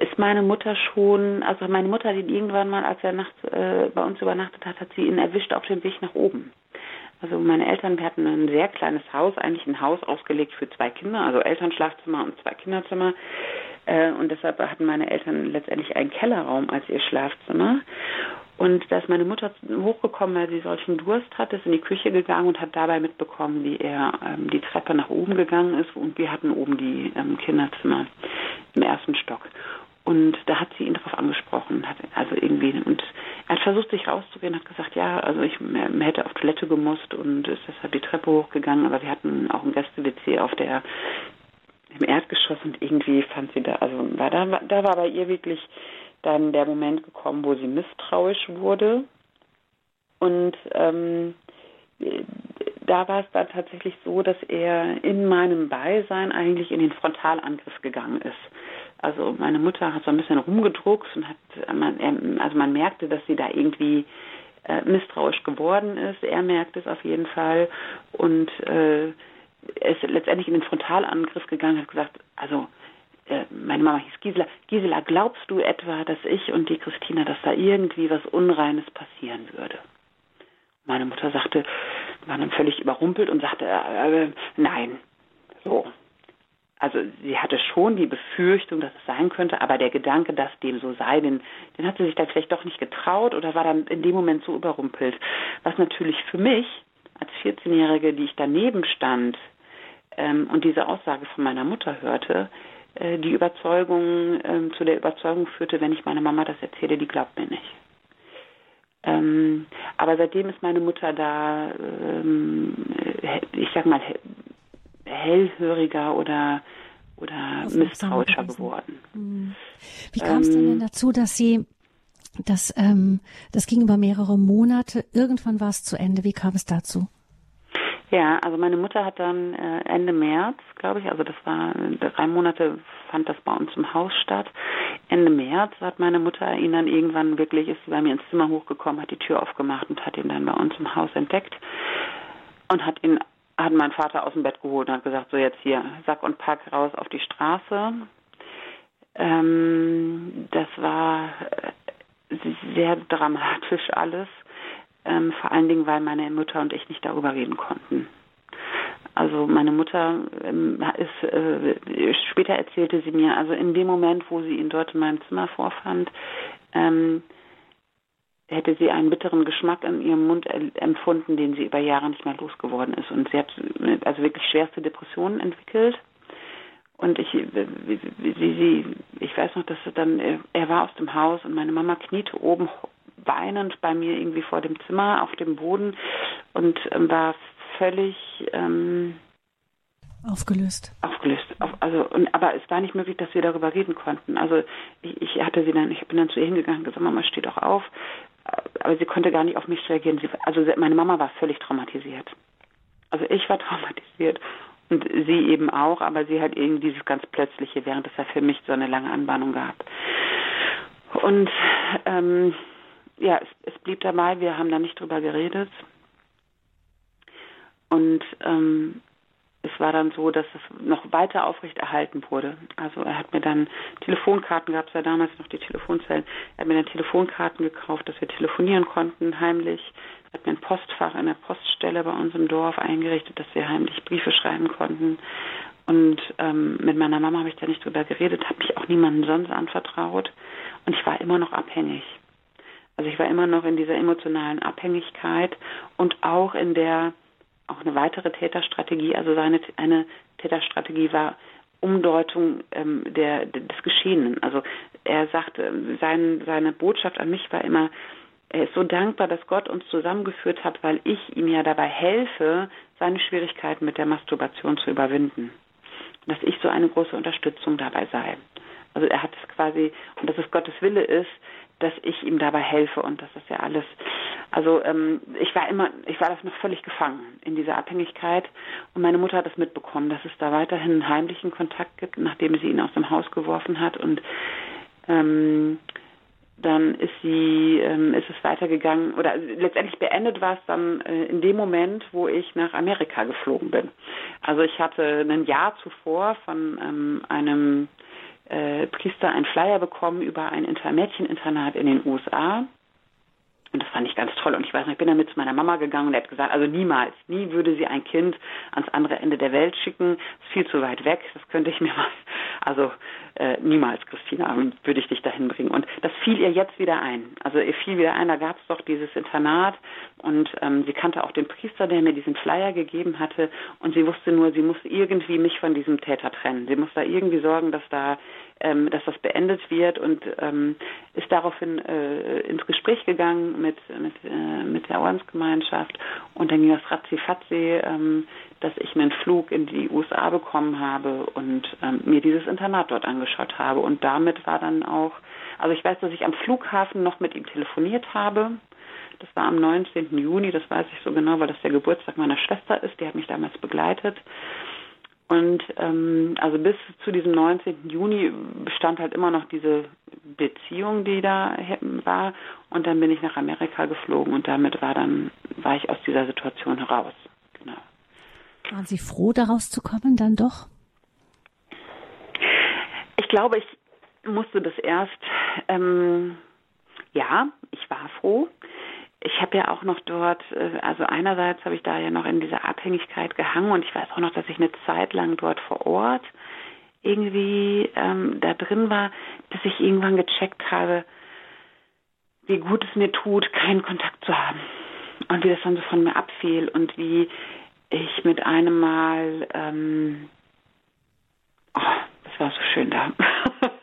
ist meine Mutter schon, also meine Mutter hat ihn irgendwann mal, als er nachts äh, bei uns übernachtet hat, hat sie ihn erwischt auf dem Weg nach oben. Also meine Eltern, hatten ein sehr kleines Haus, eigentlich ein Haus ausgelegt für zwei Kinder, also Elternschlafzimmer und zwei Kinderzimmer. Äh, und deshalb hatten meine Eltern letztendlich einen Kellerraum als ihr Schlafzimmer. Und da ist meine Mutter hochgekommen, weil sie solchen Durst hatte, ist in die Küche gegangen und hat dabei mitbekommen, wie er ähm, die Treppe nach oben gegangen ist. Und wir hatten oben die ähm, Kinderzimmer im ersten Stock. Und da hat sie ihn darauf angesprochen, hat also irgendwie und er hat versucht, sich rauszugehen, hat gesagt, ja, also ich hätte auf Toilette gemusst und ist deshalb die Treppe hochgegangen, aber wir hatten auch ein Gäste-WC auf der im Erdgeschoss und irgendwie fand sie da, also war da, da war bei ihr wirklich dann der Moment gekommen, wo sie misstrauisch wurde und ähm, da war es dann tatsächlich so, dass er in meinem Beisein eigentlich in den Frontalangriff gegangen ist. Also meine Mutter hat so ein bisschen rumgedruckt und hat, also man merkte, dass sie da irgendwie äh, misstrauisch geworden ist. Er merkte es auf jeden Fall und äh, ist letztendlich in den Frontalangriff gegangen, hat gesagt, also äh, meine Mama hieß Gisela, Gisela, glaubst du etwa, dass ich und die Christina, dass da irgendwie was Unreines passieren würde? Meine Mutter sagte, war dann völlig überrumpelt und sagte, äh, äh, nein. So, also sie hatte schon die Befürchtung, dass es sein könnte, aber der Gedanke, dass dem so sei, den, den hat sie sich dann vielleicht doch nicht getraut oder war dann in dem Moment so überrumpelt. Was natürlich für mich als 14-Jährige, die ich daneben stand ähm, und diese Aussage von meiner Mutter hörte, äh, die Überzeugung äh, zu der Überzeugung führte, wenn ich meiner Mama das erzähle, die glaubt mir nicht. Ähm, aber seitdem ist meine Mutter da, ähm, ich sag mal, hellhöriger oder oder misstrauischer geworden. Hm. Wie kam es ähm, denn, denn dazu, dass Sie das, ähm, das ging über mehrere Monate, irgendwann war es zu Ende. Wie kam es dazu? Ja, also meine Mutter hat dann äh, Ende März, glaube ich, also das war drei Monate fand das bei uns im Haus statt. Ende März hat meine Mutter ihn dann irgendwann wirklich, ist sie bei mir ins Zimmer hochgekommen, hat die Tür aufgemacht und hat ihn dann bei uns im Haus entdeckt und hat ihn, hat meinen Vater aus dem Bett geholt und hat gesagt, so jetzt hier, Sack und Pack raus auf die Straße. Ähm, das war äh, sehr dramatisch alles ähm, vor allen Dingen, weil meine Mutter und ich nicht darüber reden konnten. Also meine Mutter ähm, ist, äh, später erzählte sie mir, also in dem Moment, wo sie ihn dort in meinem Zimmer vorfand, ähm, hätte sie einen bitteren Geschmack in ihrem Mund empfunden, den sie über Jahre nicht mehr losgeworden ist. Und sie hat also wirklich schwerste Depressionen entwickelt. Und ich, sie, sie, ich weiß noch, dass er dann, er war aus dem Haus und meine Mama kniete oben weinend bei mir irgendwie vor dem Zimmer auf dem Boden und ähm, war völlig ähm, aufgelöst. Aufgelöst. Auf, also und, aber es war nicht möglich, dass wir darüber reden konnten. Also ich, ich hatte sie dann, ich bin dann zu ihr hingegangen und gesagt, Mama, steh doch auf. Aber sie konnte gar nicht auf mich reagieren. Sie, also meine Mama war völlig traumatisiert. Also ich war traumatisiert und sie eben auch, aber sie hat irgendwie dieses ganz plötzliche, während es ja für mich so eine lange Anbahnung gab. Und ähm, ja, es, es blieb dabei, wir haben da nicht drüber geredet. Und ähm, es war dann so, dass es noch weiter aufrechterhalten wurde. Also er hat mir dann Telefonkarten, gab es ja damals noch die Telefonzellen, er hat mir dann Telefonkarten gekauft, dass wir telefonieren konnten, heimlich. Er hat mir ein Postfach in der Poststelle bei uns im Dorf eingerichtet, dass wir heimlich Briefe schreiben konnten. Und ähm, mit meiner Mama habe ich da nicht drüber geredet, habe mich auch niemandem sonst anvertraut. Und ich war immer noch abhängig. Also ich war immer noch in dieser emotionalen Abhängigkeit und auch in der, auch eine weitere Täterstrategie, also seine, eine Täterstrategie war Umdeutung ähm, der, des Geschehenen. Also er sagte, sein, seine Botschaft an mich war immer, er ist so dankbar, dass Gott uns zusammengeführt hat, weil ich ihm ja dabei helfe, seine Schwierigkeiten mit der Masturbation zu überwinden. Dass ich so eine große Unterstützung dabei sei. Also er hat es quasi, und dass es Gottes Wille ist, dass ich ihm dabei helfe und das ist ja alles. Also ähm, ich war immer, ich war das noch völlig gefangen in dieser Abhängigkeit und meine Mutter hat es mitbekommen, dass es da weiterhin einen heimlichen Kontakt gibt, nachdem sie ihn aus dem Haus geworfen hat und ähm, dann ist sie, ähm, ist es weitergegangen oder letztendlich beendet war es dann äh, in dem Moment, wo ich nach Amerika geflogen bin. Also ich hatte ein Jahr zuvor von ähm, einem äh, Priester einen Flyer bekommen über ein Inter Mädcheninternat in den USA. Und das fand ich ganz toll. Und ich weiß noch, ich bin damit zu meiner Mama gegangen und er hat gesagt, also niemals, nie würde sie ein Kind ans andere Ende der Welt schicken. Ist viel zu weit weg. Das könnte ich mir mal, also äh, niemals, Christina, würde ich dich dahin bringen. Und das fiel ihr jetzt wieder ein. Also ihr fiel wieder ein, da gab es doch dieses Internat und ähm, sie kannte auch den Priester, der mir diesen Flyer gegeben hatte. Und sie wusste nur, sie muss irgendwie mich von diesem Täter trennen. Sie muss da irgendwie sorgen, dass da ähm, dass das beendet wird und ähm, ist daraufhin äh, ins Gespräch gegangen mit mit äh, mit der Ordensgemeinschaft und dann ging das ratzi-fatzi, ähm, dass ich einen Flug in die USA bekommen habe und ähm, mir dieses Internat dort angeschaut habe und damit war dann auch, also ich weiß, dass ich am Flughafen noch mit ihm telefoniert habe. Das war am 19. Juni, das weiß ich so genau, weil das der Geburtstag meiner Schwester ist. Die hat mich damals begleitet. Und ähm, also bis zu diesem 19. Juni bestand halt immer noch diese Beziehung, die da war. Und dann bin ich nach Amerika geflogen und damit war dann war ich aus dieser Situation heraus. Genau. Waren Sie froh, daraus zu kommen, dann doch? Ich glaube, ich musste das erst. Ähm, ja, ich war froh ich habe ja auch noch dort, äh, also einerseits habe ich da ja noch in dieser Abhängigkeit gehangen und ich weiß auch noch, dass ich eine Zeit lang dort vor Ort irgendwie ähm, da drin war, bis ich irgendwann gecheckt habe, wie gut es mir tut, keinen Kontakt zu haben und wie das dann so von mir abfiel und wie ich mit einem Mal, ähm, oh, das war so schön da.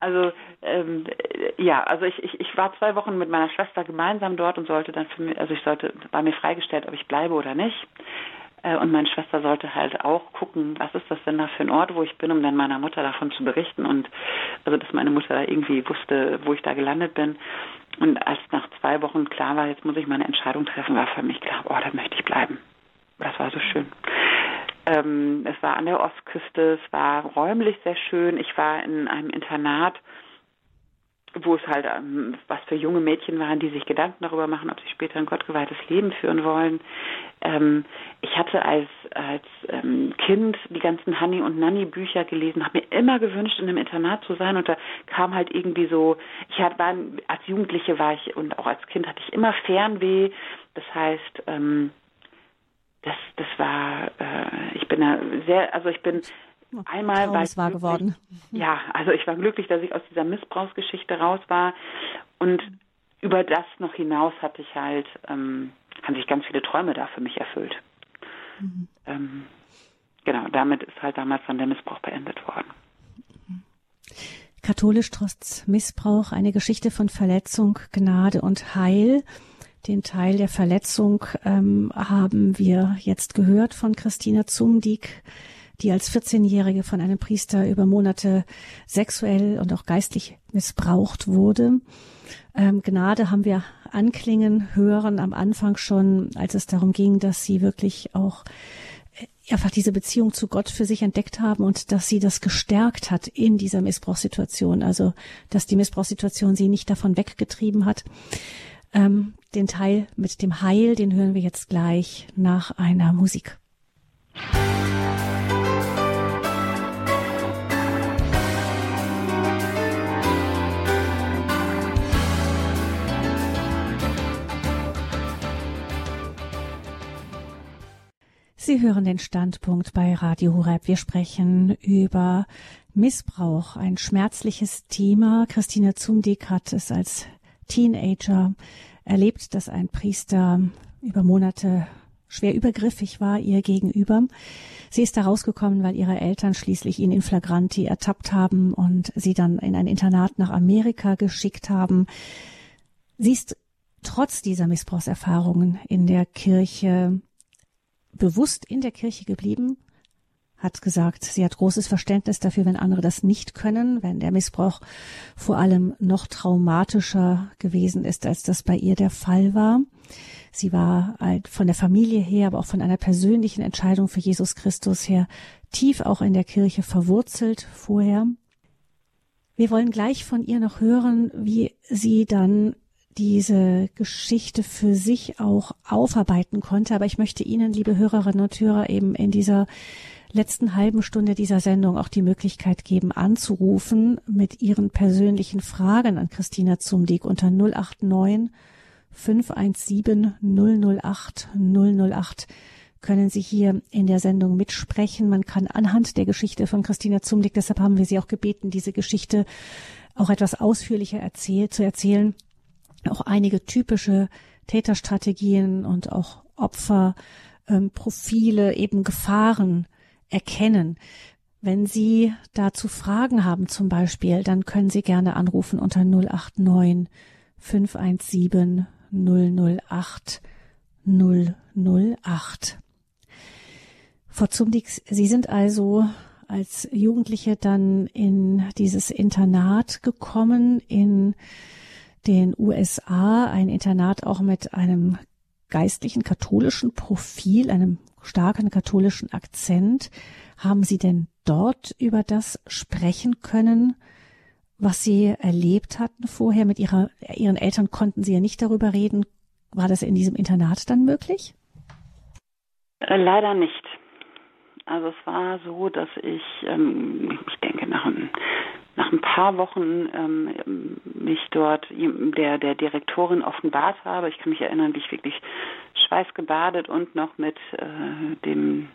also ähm, ja, also ich, ich, ich war zwei Wochen mit meiner Schwester gemeinsam dort und sollte dann für mich, also ich sollte, war mir freigestellt, ob ich bleibe oder nicht. Äh, und meine Schwester sollte halt auch gucken, was ist das denn da für ein Ort, wo ich bin, um dann meiner Mutter davon zu berichten und also dass meine Mutter da irgendwie wusste, wo ich da gelandet bin. Und als nach zwei Wochen klar war, jetzt muss ich meine Entscheidung treffen, war für mich klar, oh, da möchte ich bleiben. Das war so schön. Ähm, es war an der Ostküste, es war räumlich sehr schön. Ich war in einem Internat, wo es halt ähm, was für junge Mädchen waren, die sich Gedanken darüber machen, ob sie später ein gottgeweihtes Leben führen wollen. Ähm, ich hatte als als ähm, Kind die ganzen Honey und Nanny Bücher gelesen, habe mir immer gewünscht, in einem Internat zu sein und da kam halt irgendwie so, ich war, als Jugendliche war ich und auch als Kind hatte ich immer Fernweh. Das heißt, ähm, das das war, äh, ich bin da sehr, also ich bin Einmal war es war geworden. Ja, also ich war glücklich, dass ich aus dieser Missbrauchsgeschichte raus war und über das noch hinaus hatte ich halt, ähm, haben sich ganz viele Träume da für mich erfüllt. Mhm. Ähm, genau, damit ist halt damals dann der Missbrauch beendet worden. Katholisch trotz Missbrauch, eine Geschichte von Verletzung, Gnade und Heil. Den Teil der Verletzung ähm, haben wir jetzt gehört von Christina Zumdiek die als 14-Jährige von einem Priester über Monate sexuell und auch geistlich missbraucht wurde. Ähm, Gnade haben wir anklingen hören am Anfang schon, als es darum ging, dass sie wirklich auch äh, einfach diese Beziehung zu Gott für sich entdeckt haben und dass sie das gestärkt hat in dieser Missbrauchssituation. Also, dass die Missbrauchssituation sie nicht davon weggetrieben hat. Ähm, den Teil mit dem Heil, den hören wir jetzt gleich nach einer Musik. Sie hören den Standpunkt bei Radio Horeb. Wir sprechen über Missbrauch, ein schmerzliches Thema. Christina Zumdick hat es als Teenager erlebt, dass ein Priester über Monate schwer übergriffig war ihr gegenüber. Sie ist da rausgekommen, weil ihre Eltern schließlich ihn in Flagranti ertappt haben und sie dann in ein Internat nach Amerika geschickt haben. Sie ist trotz dieser Missbrauchserfahrungen in der Kirche bewusst in der Kirche geblieben, hat gesagt, sie hat großes Verständnis dafür, wenn andere das nicht können, wenn der Missbrauch vor allem noch traumatischer gewesen ist, als das bei ihr der Fall war. Sie war halt von der Familie her, aber auch von einer persönlichen Entscheidung für Jesus Christus her tief auch in der Kirche verwurzelt vorher. Wir wollen gleich von ihr noch hören, wie sie dann diese Geschichte für sich auch aufarbeiten konnte. Aber ich möchte Ihnen, liebe Hörerinnen und Hörer, eben in dieser letzten halben Stunde dieser Sendung auch die Möglichkeit geben, anzurufen mit Ihren persönlichen Fragen an Christina Zumdick unter 089 517 008 008 können Sie hier in der Sendung mitsprechen. Man kann anhand der Geschichte von Christina Zumdick, deshalb haben wir Sie auch gebeten, diese Geschichte auch etwas ausführlicher erzählt, zu erzählen, auch einige typische Täterstrategien und auch Opferprofile, ähm, eben Gefahren erkennen. Wenn Sie dazu Fragen haben zum Beispiel, dann können Sie gerne anrufen unter 089 517 008 008. Frau Zumdix, Sie sind also als Jugendliche dann in dieses Internat gekommen in den USA ein Internat auch mit einem geistlichen katholischen Profil, einem starken katholischen Akzent. Haben Sie denn dort über das sprechen können, was Sie erlebt hatten vorher mit Ihrer, Ihren Eltern konnten Sie ja nicht darüber reden. War das in diesem Internat dann möglich? Äh, leider nicht. Also es war so, dass ich, ähm, ich denke, nach einem nach ein paar Wochen ähm, mich dort der, der Direktorin offenbart habe. Ich kann mich erinnern, wie ich wirklich schweißgebadet und noch mit äh, dem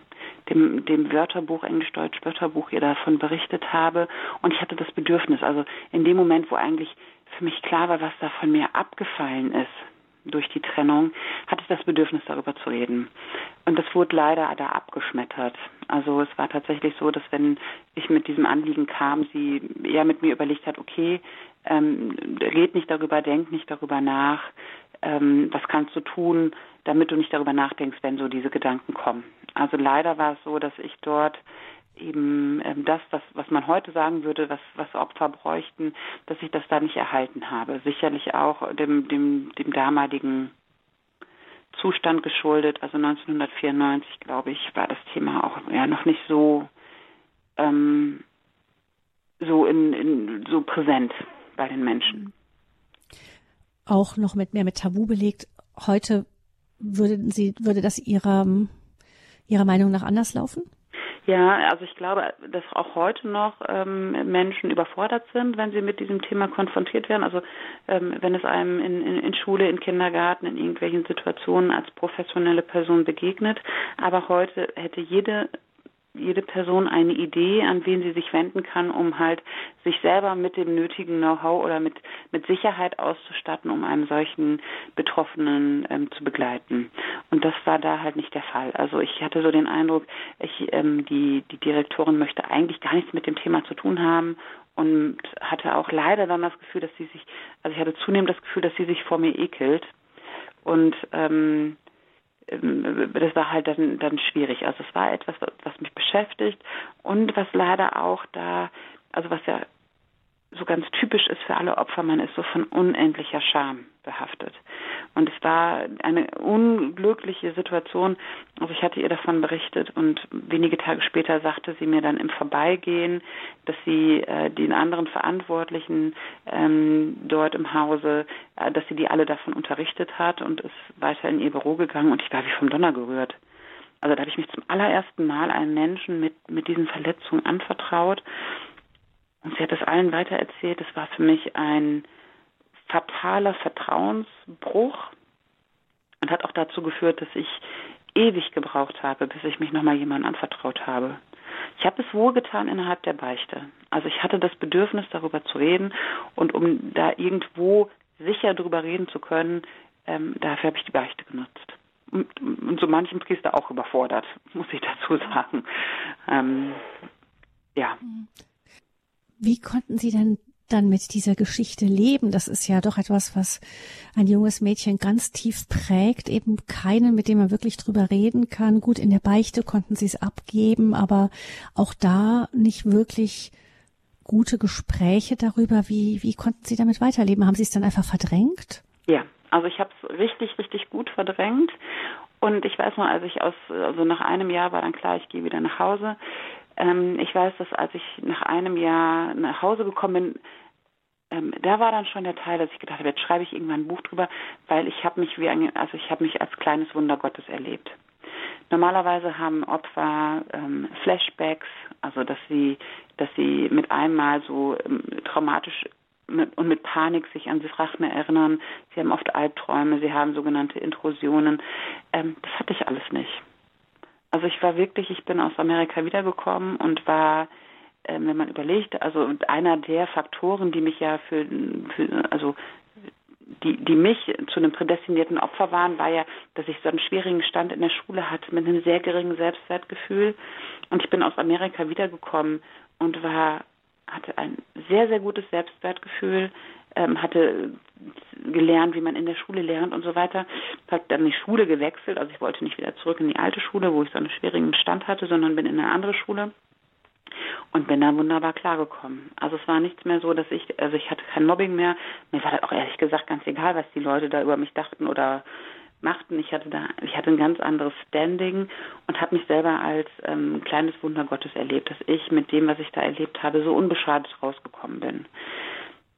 dem, dem Wörterbuch, Englisch-Deutsch-Wörterbuch ihr davon berichtet habe. Und ich hatte das Bedürfnis, also in dem Moment, wo eigentlich für mich klar war, was da von mir abgefallen ist, durch die Trennung, hatte ich das Bedürfnis, darüber zu reden. Und das wurde leider da abgeschmettert. Also es war tatsächlich so, dass wenn ich mit diesem Anliegen kam, sie eher mit mir überlegt hat, okay, ähm, red nicht darüber, denk nicht darüber nach, ähm, was kannst du tun, damit du nicht darüber nachdenkst, wenn so diese Gedanken kommen. Also leider war es so, dass ich dort eben ähm, das, was, was man heute sagen würde, was, was Opfer bräuchten, dass ich das da nicht erhalten habe. Sicherlich auch dem, dem, dem damaligen Zustand geschuldet. Also 1994, glaube ich, war das Thema auch ja noch nicht so ähm, so in, in so präsent bei den Menschen. Auch noch mit mehr mit Tabu belegt. Heute würden Sie, würde das Ihrer, Ihrer Meinung nach anders laufen? Ja, also ich glaube, dass auch heute noch ähm, Menschen überfordert sind, wenn sie mit diesem Thema konfrontiert werden. Also ähm, wenn es einem in, in, in Schule, in Kindergarten, in irgendwelchen Situationen als professionelle Person begegnet. Aber heute hätte jede jede Person eine Idee, an wen sie sich wenden kann, um halt sich selber mit dem nötigen Know-how oder mit, mit Sicherheit auszustatten, um einen solchen Betroffenen ähm, zu begleiten. Und das war da halt nicht der Fall. Also ich hatte so den Eindruck, ich, ähm, die, die Direktorin möchte eigentlich gar nichts mit dem Thema zu tun haben und hatte auch leider dann das Gefühl, dass sie sich, also ich hatte zunehmend das Gefühl, dass sie sich vor mir ekelt. Und ähm, das war halt dann, dann schwierig. Also es war etwas, was mich beschäftigt und was leider auch da, also was ja so ganz typisch ist für alle Opfer, man ist so von unendlicher Scham behaftet. Und es war eine unglückliche Situation. Also ich hatte ihr davon berichtet und wenige Tage später sagte sie mir dann im Vorbeigehen, dass sie äh, den anderen Verantwortlichen ähm, dort im Hause, äh, dass sie die alle davon unterrichtet hat und ist weiter in ihr Büro gegangen und ich war wie vom Donner gerührt. Also da habe ich mich zum allerersten Mal einem Menschen mit, mit diesen Verletzungen anvertraut und sie hat es allen weitererzählt. Es war für mich ein fataler Vertrauensbruch und hat auch dazu geführt, dass ich ewig gebraucht habe, bis ich mich nochmal jemandem anvertraut habe. Ich habe es wohlgetan innerhalb der Beichte. Also ich hatte das Bedürfnis, darüber zu reden und um da irgendwo sicher darüber reden zu können, ähm, dafür habe ich die Beichte genutzt. Und, und so manchem Priester auch überfordert, muss ich dazu sagen. Ähm, ja. Wie konnten Sie denn dann mit dieser Geschichte leben? Das ist ja doch etwas, was ein junges Mädchen ganz tief prägt. Eben keinen, mit dem man wirklich drüber reden kann. Gut, in der Beichte konnten Sie es abgeben, aber auch da nicht wirklich gute Gespräche darüber. Wie, wie konnten Sie damit weiterleben? Haben Sie es dann einfach verdrängt? Ja, also ich habe es richtig, richtig gut verdrängt. Und ich weiß noch, als ich aus, also nach einem Jahr war dann klar, ich gehe wieder nach Hause. Ähm, ich weiß, dass als ich nach einem Jahr nach Hause gekommen bin, ähm, da war dann schon der Teil, dass ich gedacht habe, jetzt schreibe ich irgendwann ein Buch drüber, weil ich habe mich wie ein, also ich habe mich als kleines Wunder Gottes erlebt. Normalerweise haben Opfer ähm, Flashbacks, also dass sie, dass sie mit einmal so ähm, traumatisch mit, und mit Panik sich an Sachen erinnern. Sie haben oft Albträume, sie haben sogenannte Intrusionen. Ähm, das hatte ich alles nicht. Also ich war wirklich, ich bin aus Amerika wiedergekommen und war, äh, wenn man überlegt, also einer der Faktoren, die mich ja für, für also die, die mich zu einem prädestinierten Opfer waren, war ja, dass ich so einen schwierigen Stand in der Schule hatte mit einem sehr geringen Selbstwertgefühl. Und ich bin aus Amerika wiedergekommen und war, hatte ein sehr, sehr gutes Selbstwertgefühl, ähm, hatte gelernt, wie man in der Schule lernt und so weiter. Habe dann die Schule gewechselt, also ich wollte nicht wieder zurück in die alte Schule, wo ich so einen schwierigen Stand hatte, sondern bin in eine andere Schule und bin da wunderbar klargekommen. Also es war nichts mehr so, dass ich, also ich hatte kein Mobbing mehr. Mir war das auch ehrlich gesagt ganz egal, was die Leute da über mich dachten oder machten. Ich hatte da, ich hatte ein ganz anderes Standing und habe mich selber als ähm, kleines Wunder Gottes erlebt, dass ich mit dem, was ich da erlebt habe, so unbeschadet rausgekommen bin.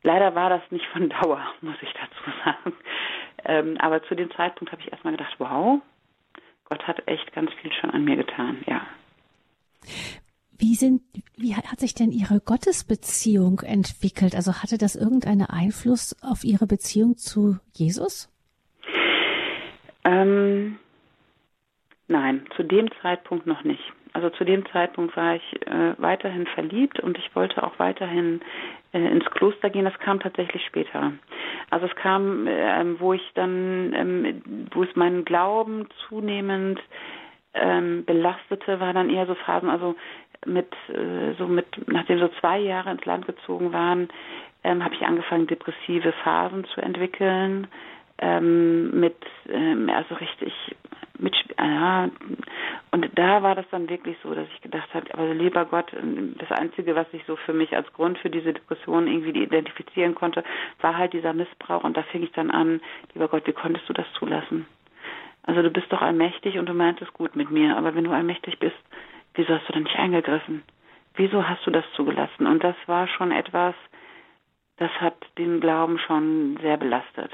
Leider war das nicht von Dauer, muss ich dazu sagen. Ähm, aber zu dem Zeitpunkt habe ich erstmal gedacht, wow, Gott hat echt ganz viel schon an mir getan, ja. Wie sind, wie hat sich denn Ihre Gottesbeziehung entwickelt? Also hatte das irgendeinen Einfluss auf Ihre Beziehung zu Jesus? Ähm, nein, zu dem Zeitpunkt noch nicht. Also zu dem Zeitpunkt war ich äh, weiterhin verliebt und ich wollte auch weiterhin äh, ins Kloster gehen. Das kam tatsächlich später. Also es kam, äh, wo ich dann, ähm, wo es meinen Glauben zunehmend ähm, belastete, war dann eher so Phasen, also mit äh, so mit nachdem so zwei Jahre ins Land gezogen waren, ähm, habe ich angefangen depressive Phasen zu entwickeln ähm, mit ähm, also richtig mit ja und da war das dann wirklich so, dass ich gedacht habe, aber lieber Gott, das einzige, was ich so für mich als Grund für diese Depression irgendwie identifizieren konnte, war halt dieser Missbrauch und da fing ich dann an, lieber Gott, wie konntest du das zulassen? Also du bist doch allmächtig und du meintest gut mit mir, aber wenn du allmächtig bist, wieso hast du dann nicht eingegriffen? Wieso hast du das zugelassen? Und das war schon etwas, das hat den Glauben schon sehr belastet,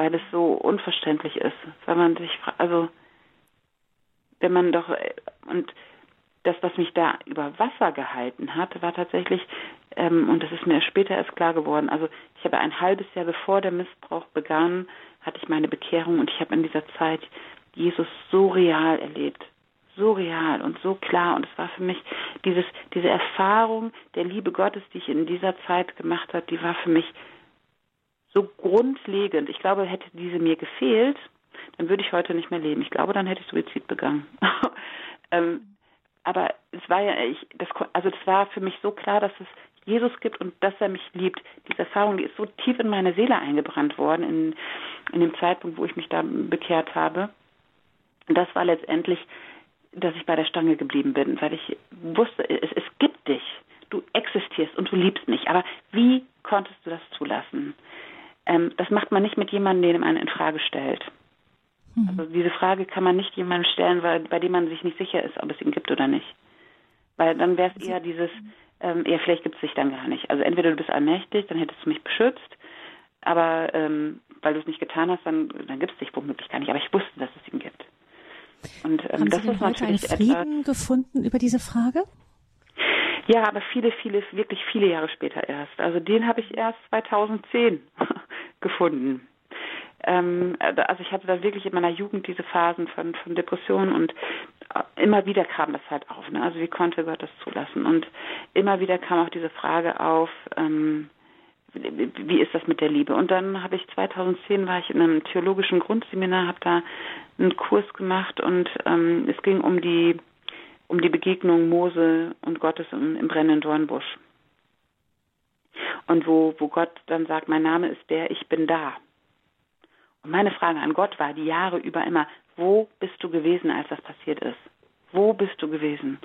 weil es so unverständlich ist, weil man sich, also wenn man doch, und das, was mich da über Wasser gehalten hat, war tatsächlich, ähm, und das ist mir später erst klar geworden, also ich habe ein halbes Jahr bevor der Missbrauch begann, hatte ich meine Bekehrung und ich habe in dieser Zeit Jesus so real erlebt, so real und so klar und es war für mich dieses diese Erfahrung der Liebe Gottes, die ich in dieser Zeit gemacht habe, die war für mich so grundlegend. Ich glaube, hätte diese mir gefehlt, dann würde ich heute nicht mehr leben. Ich glaube, dann hätte ich Suizid begangen. ähm, aber es war ja ich das also es war für mich so klar, dass es Jesus gibt und dass er mich liebt. Diese Erfahrung, die ist so tief in meine Seele eingebrannt worden in, in dem Zeitpunkt, wo ich mich da bekehrt habe. Und das war letztendlich, dass ich bei der Stange geblieben bin, weil ich wusste, es, es gibt dich. Du existierst und du liebst mich. Aber wie konntest du das zulassen? Ähm, das macht man nicht mit jemandem, den man in Frage stellt. Mhm. Also diese Frage kann man nicht jemandem stellen, weil, bei dem man sich nicht sicher ist, ob es ihn gibt oder nicht. Weil dann wäre es eher dieses, ähm, ja, vielleicht gibt es dich dann gar nicht. Also entweder du bist allmächtig, dann hättest du mich beschützt, aber ähm, weil du es nicht getan hast, dann, dann gibt es dich womöglich gar nicht. Aber ich wusste, dass es ihn gibt. Und ähm, Haben das Sie ist natürlich einen Frieden etwas, gefunden über diese Frage? Ja, aber viele, viele, wirklich viele Jahre später erst. Also den habe ich erst 2010 gefunden. Ähm, also ich hatte da wirklich in meiner Jugend diese Phasen von, von Depressionen und immer wieder kam das halt auf. Ne? Also wie konnte Gott das zulassen? Und immer wieder kam auch diese Frage auf, ähm, wie ist das mit der Liebe? Und dann habe ich 2010 war ich in einem theologischen Grundseminar, habe da einen Kurs gemacht und ähm, es ging um die um die Begegnung Mose und Gottes im, im brennenden Dornbusch. Und wo, wo Gott dann sagt, mein Name ist der, ich bin da. Und meine Frage an Gott war die Jahre über immer, wo bist du gewesen, als das passiert ist? Wo bist du gewesen?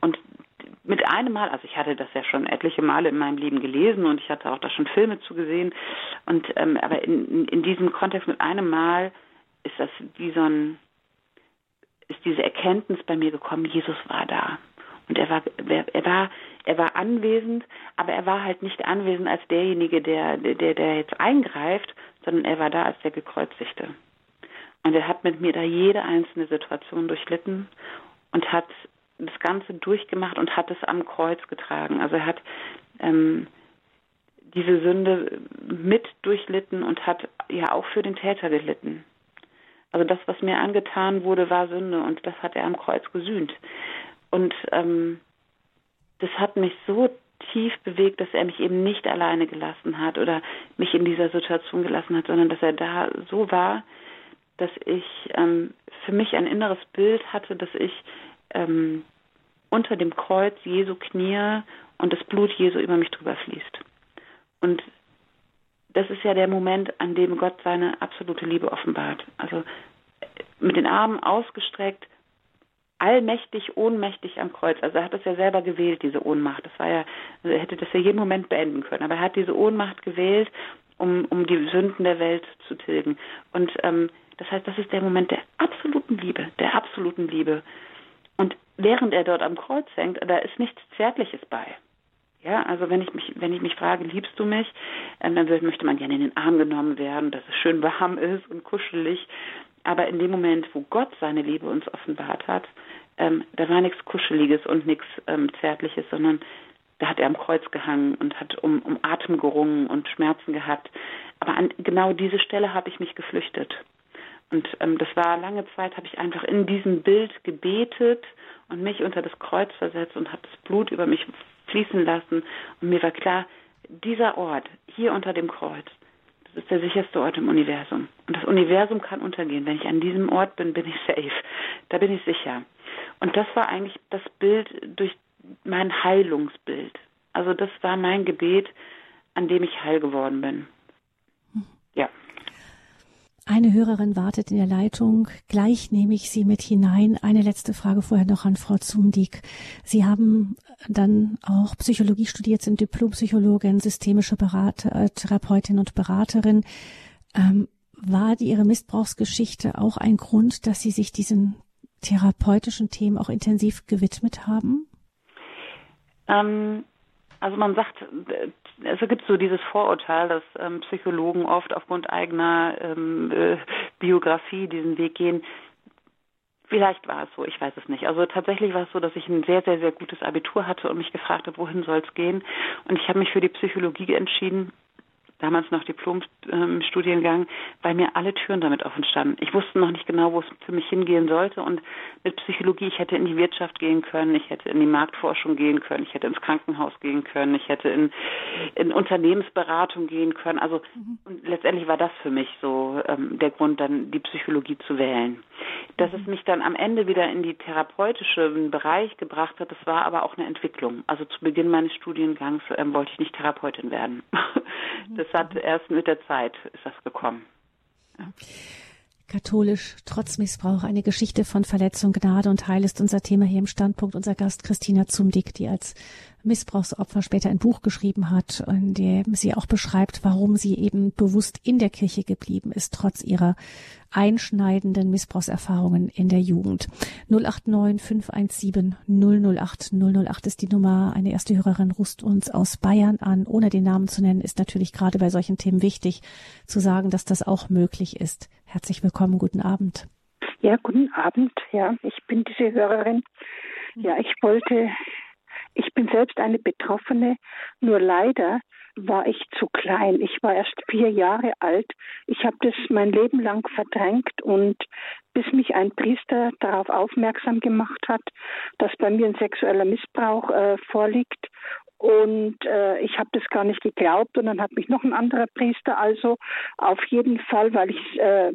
Und mit einem Mal, also ich hatte das ja schon etliche Male in meinem Leben gelesen und ich hatte auch da schon Filme zugesehen. Und ähm, aber in, in diesem Kontext mit einem Mal ist das wie so ein, ist diese Erkenntnis bei mir gekommen, Jesus war da. Und er war, er war, er war anwesend, aber er war halt nicht anwesend als derjenige, der, der, der jetzt eingreift, sondern er war da als der Gekreuzigte. Und er hat mit mir da jede einzelne Situation durchlitten und hat das Ganze durchgemacht und hat es am Kreuz getragen. Also er hat ähm, diese Sünde mit durchlitten und hat ja auch für den Täter gelitten. Also das, was mir angetan wurde, war Sünde und das hat er am Kreuz gesühnt. Und ähm, das hat mich so tief bewegt, dass er mich eben nicht alleine gelassen hat oder mich in dieser Situation gelassen hat, sondern dass er da so war, dass ich ähm, für mich ein inneres Bild hatte, dass ich ähm, unter dem Kreuz Jesu knie und das Blut Jesu über mich drüber fließt. Und das ist ja der Moment, an dem Gott seine absolute Liebe offenbart. Also mit den Armen ausgestreckt, allmächtig, ohnmächtig am Kreuz. Also er hat das ja selber gewählt, diese Ohnmacht. Das war ja, also er hätte das ja jeden Moment beenden können. Aber er hat diese Ohnmacht gewählt, um, um die Sünden der Welt zu tilgen. Und ähm, das heißt, das ist der Moment der absoluten Liebe, der absoluten Liebe. Und während er dort am Kreuz hängt, da ist nichts Zärtliches bei. Ja, also wenn ich mich, wenn ich mich frage, liebst du mich, ähm, dann möchte man gerne in den Arm genommen werden, dass es schön warm ist und kuschelig. Aber in dem Moment, wo Gott seine Liebe uns offenbart hat, ähm, da war nichts Kuscheliges und nichts ähm, Zärtliches, sondern da hat er am Kreuz gehangen und hat um, um Atem gerungen und Schmerzen gehabt. Aber an genau diese Stelle habe ich mich geflüchtet. Und ähm, das war lange Zeit, habe ich einfach in diesem Bild gebetet und mich unter das Kreuz versetzt und habe das Blut über mich fließen lassen. Und mir war klar, dieser Ort hier unter dem Kreuz, das ist der sicherste Ort im Universum. Und das Universum kann untergehen. Wenn ich an diesem Ort bin, bin ich safe. Da bin ich sicher. Und das war eigentlich das Bild durch mein Heilungsbild. Also das war mein Gebet, an dem ich heil geworden bin. Ja. Eine Hörerin wartet in der Leitung. Gleich nehme ich Sie mit hinein. Eine letzte Frage vorher noch an Frau Zumdick. Sie haben dann auch Psychologie studiert, sind Diplompsychologin, systemische Berater, äh, Therapeutin und Beraterin. Ähm, war die, Ihre Missbrauchsgeschichte auch ein Grund, dass Sie sich diesen therapeutischen Themen auch intensiv gewidmet haben? Ähm, also man sagt, es gibt so dieses Vorurteil, dass ähm, Psychologen oft aufgrund eigener ähm, äh, Biografie diesen Weg gehen. Vielleicht war es so, ich weiß es nicht. Also tatsächlich war es so, dass ich ein sehr, sehr, sehr gutes Abitur hatte und mich gefragt habe, wohin soll es gehen. Und ich habe mich für die Psychologie entschieden damals noch Diplomstudiengang, weil mir alle Türen damit offen standen. Ich wusste noch nicht genau, wo es für mich hingehen sollte und mit Psychologie, ich hätte in die Wirtschaft gehen können, ich hätte in die Marktforschung gehen können, ich hätte ins Krankenhaus gehen können, ich hätte in, in Unternehmensberatung gehen können. Also mhm. und letztendlich war das für mich so ähm, der Grund, dann die Psychologie zu wählen. Dass mhm. es mich dann am Ende wieder in die therapeutischen Bereich gebracht hat, das war aber auch eine Entwicklung. Also zu Beginn meines Studiengangs ähm, wollte ich nicht Therapeutin werden. Mhm. Das hat erst mit der Zeit ist das gekommen. Ja. Katholisch trotz Missbrauch, eine Geschichte von Verletzung, Gnade und Heil ist unser Thema hier im Standpunkt. Unser Gast Christina Zumdick, die als Missbrauchsopfer später ein Buch geschrieben hat, in dem sie auch beschreibt, warum sie eben bewusst in der Kirche geblieben ist, trotz ihrer einschneidenden Missbrauchserfahrungen in der Jugend. 089 517 008 008 ist die Nummer. Eine erste Hörerin ruft uns aus Bayern an. Ohne den Namen zu nennen, ist natürlich gerade bei solchen Themen wichtig zu sagen, dass das auch möglich ist. Herzlich willkommen, guten Abend. Ja, guten Abend. Ja, ich bin diese Hörerin. Ja, ich wollte ich bin selbst eine Betroffene, nur leider war ich zu klein. Ich war erst vier Jahre alt. Ich habe das mein Leben lang verdrängt und bis mich ein Priester darauf aufmerksam gemacht hat, dass bei mir ein sexueller Missbrauch äh, vorliegt. Und äh, ich habe das gar nicht geglaubt und dann hat mich noch ein anderer Priester, also auf jeden Fall, weil ich, äh,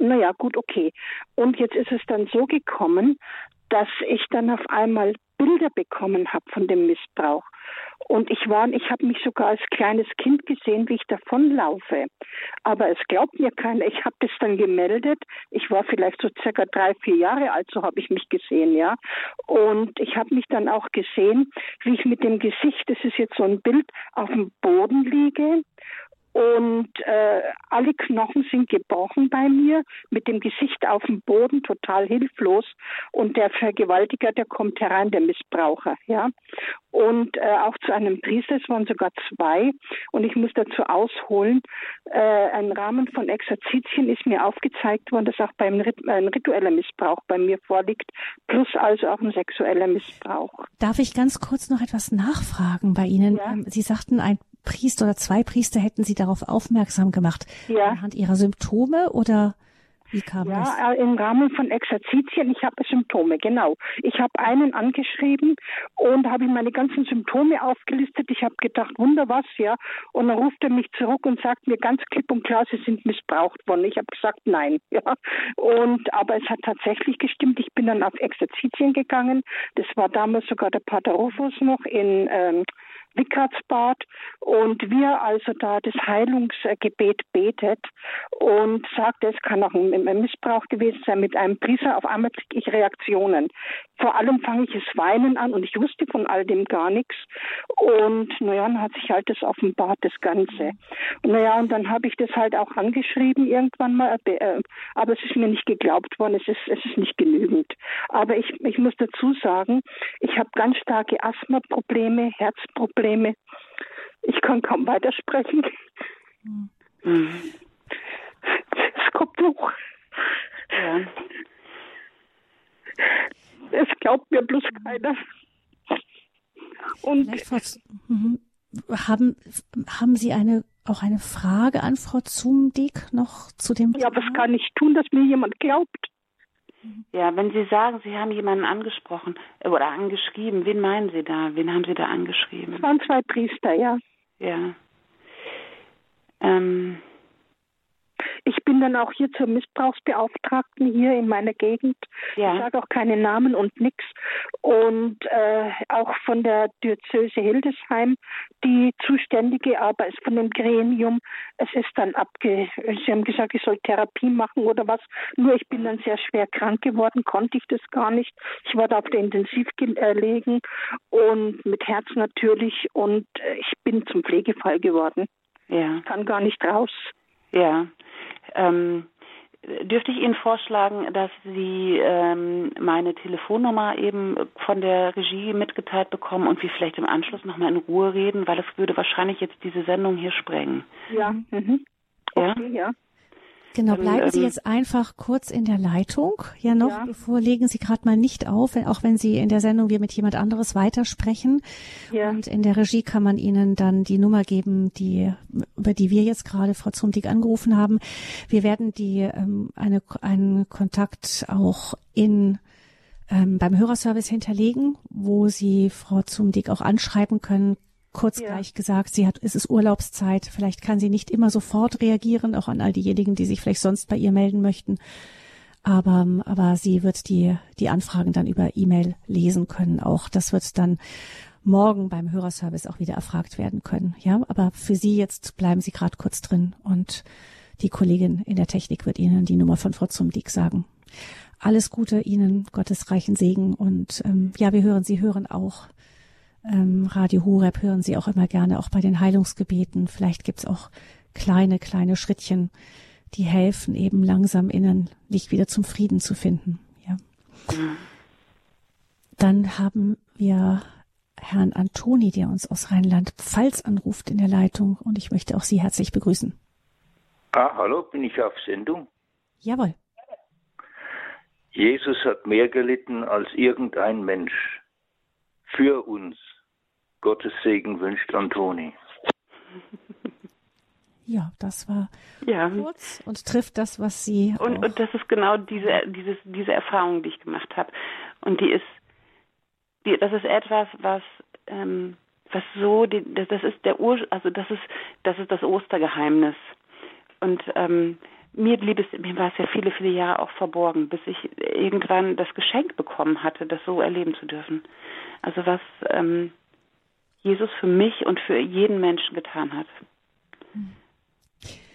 naja, gut, okay. Und jetzt ist es dann so gekommen, dass ich dann auf einmal Bilder bekommen habe von dem Missbrauch. Und ich war, ich habe mich sogar als kleines Kind gesehen, wie ich davonlaufe. Aber es glaubt mir keiner. Ich habe das dann gemeldet. Ich war vielleicht so circa drei, vier Jahre alt, so habe ich mich gesehen, ja. Und ich habe mich dann auch gesehen, wie ich mit dem Gesicht, das ist jetzt so ein Bild, auf dem Boden liege und äh, alle Knochen sind gebrochen bei mir, mit dem Gesicht auf dem Boden, total hilflos. Und der Vergewaltiger, der kommt herein, der Missbraucher, ja. Und äh, auch zu einem Priester, es waren sogar zwei. Und ich muss dazu ausholen, äh, ein Rahmen von Exerzitien ist mir aufgezeigt worden, dass auch beim Rit ein ritueller Missbrauch bei mir vorliegt, plus also auch ein sexueller Missbrauch. Darf ich ganz kurz noch etwas nachfragen bei Ihnen? Ja? Ähm, Sie sagten, ein Priester oder zwei Priester hätten Sie darauf aufmerksam gemacht. Ja. Anhand Ihrer Symptome oder wie kam ja, das? Ja, äh, im Rahmen von Exerzitien. Ich habe Symptome, genau. Ich habe einen angeschrieben und habe ihm meine ganzen Symptome aufgelistet. Ich habe gedacht, wunder was, ja. Und dann ruft er mich zurück und sagt mir ganz klipp und klar, Sie sind missbraucht worden. Ich habe gesagt, nein, ja. Und aber es hat tatsächlich gestimmt. Ich bin dann auf Exerzitien gegangen. Das war damals sogar der Pater Rufus noch in ähm, Wickratsbad und wir also da das Heilungsgebet betet und sagt, es kann auch ein, Missbrauch gewesen sein mit einem Priester. Auf einmal kriege ich Reaktionen. Vor allem fange ich es weinen an und ich wusste von all dem gar nichts. Und naja, dann hat sich halt das offenbart, das Ganze. Und naja, und dann habe ich das halt auch angeschrieben irgendwann mal, äh, aber es ist mir nicht geglaubt worden, es ist, es ist nicht genügend. Aber ich, ich muss dazu sagen, ich habe ganz starke Asthma-Probleme, Herzprobleme, Probleme. Ich kann kaum weitersprechen. Mhm. Es kommt hoch. Ja. Es glaubt mir bloß keiner. Und mhm. haben, haben Sie eine, auch eine Frage an Frau Zumdick noch zu dem Ja, was kann ich tun, dass mir jemand glaubt? Ja, wenn Sie sagen, Sie haben jemanden angesprochen äh, oder angeschrieben, wen meinen Sie da? Wen haben Sie da angeschrieben? Es waren zwei Priester, ja. Ja. Ähm, dann auch hier zur Missbrauchsbeauftragten hier in meiner Gegend. Ja. Ich sage auch keine Namen und nichts. Und äh, auch von der Diözese Hildesheim die zuständige, aber es von dem Gremium, es ist dann abge. Sie haben gesagt, ich soll Therapie machen oder was. Nur ich bin dann sehr schwer krank geworden, konnte ich das gar nicht. Ich war da auf der Intensiv gelegen und mit Herz natürlich und äh, ich bin zum Pflegefall geworden. Ja. Ich kann gar nicht raus. Ja. Ähm, dürfte ich Ihnen vorschlagen, dass Sie ähm, meine Telefonnummer eben von der Regie mitgeteilt bekommen und wir vielleicht im Anschluss nochmal in Ruhe reden, weil es würde wahrscheinlich jetzt diese Sendung hier sprengen. Ja. Mhm. Okay, ja. ja. Genau, bleiben Sie ähm, jetzt einfach kurz in der Leitung. Ja, noch, ja. bevor legen Sie gerade mal nicht auf, auch wenn Sie in der Sendung wir mit jemand anderes weitersprechen. Ja. Und in der Regie kann man Ihnen dann die Nummer geben, die, über die wir jetzt gerade Frau Zumdig angerufen haben. Wir werden die, ähm, eine, einen Kontakt auch in, ähm, beim Hörerservice hinterlegen, wo Sie Frau Zumdig auch anschreiben können, kurz ja. gleich gesagt, sie hat, es ist Urlaubszeit, vielleicht kann sie nicht immer sofort reagieren, auch an all diejenigen, die sich vielleicht sonst bei ihr melden möchten. Aber, aber sie wird die, die Anfragen dann über E-Mail lesen können auch. Das wird dann morgen beim Hörerservice auch wieder erfragt werden können. Ja, aber für Sie jetzt bleiben Sie gerade kurz drin und die Kollegin in der Technik wird Ihnen die Nummer von Frau Zumdick sagen. Alles Gute Ihnen, Gottes reichen Segen und ähm, ja, wir hören, Sie hören auch ähm, Radio Horeb hören Sie auch immer gerne, auch bei den Heilungsgebeten. Vielleicht gibt's auch kleine, kleine Schrittchen, die helfen, eben langsam innerlich wieder zum Frieden zu finden. Ja. Dann haben wir Herrn Antoni, der uns aus Rheinland-Pfalz anruft in der Leitung und ich möchte auch Sie herzlich begrüßen. Ah, hallo, bin ich auf Sendung? Jawohl. Jesus hat mehr gelitten als irgendein Mensch. Für uns. Gottes Segen wünscht Antoni. Ja, das war ja. kurz und trifft das, was Sie. Und, und das ist genau diese, dieses, diese Erfahrung, die ich gemacht habe. Und die ist, die, das ist etwas, was, ähm, was so, die, das, das ist der Ur, also das ist, das ist das Ostergeheimnis. Und ähm, mir blieb es, mir war es ja viele, viele Jahre auch verborgen, bis ich irgendwann das Geschenk bekommen hatte, das so erleben zu dürfen. Also was ähm, Jesus für mich und für jeden Menschen getan hat.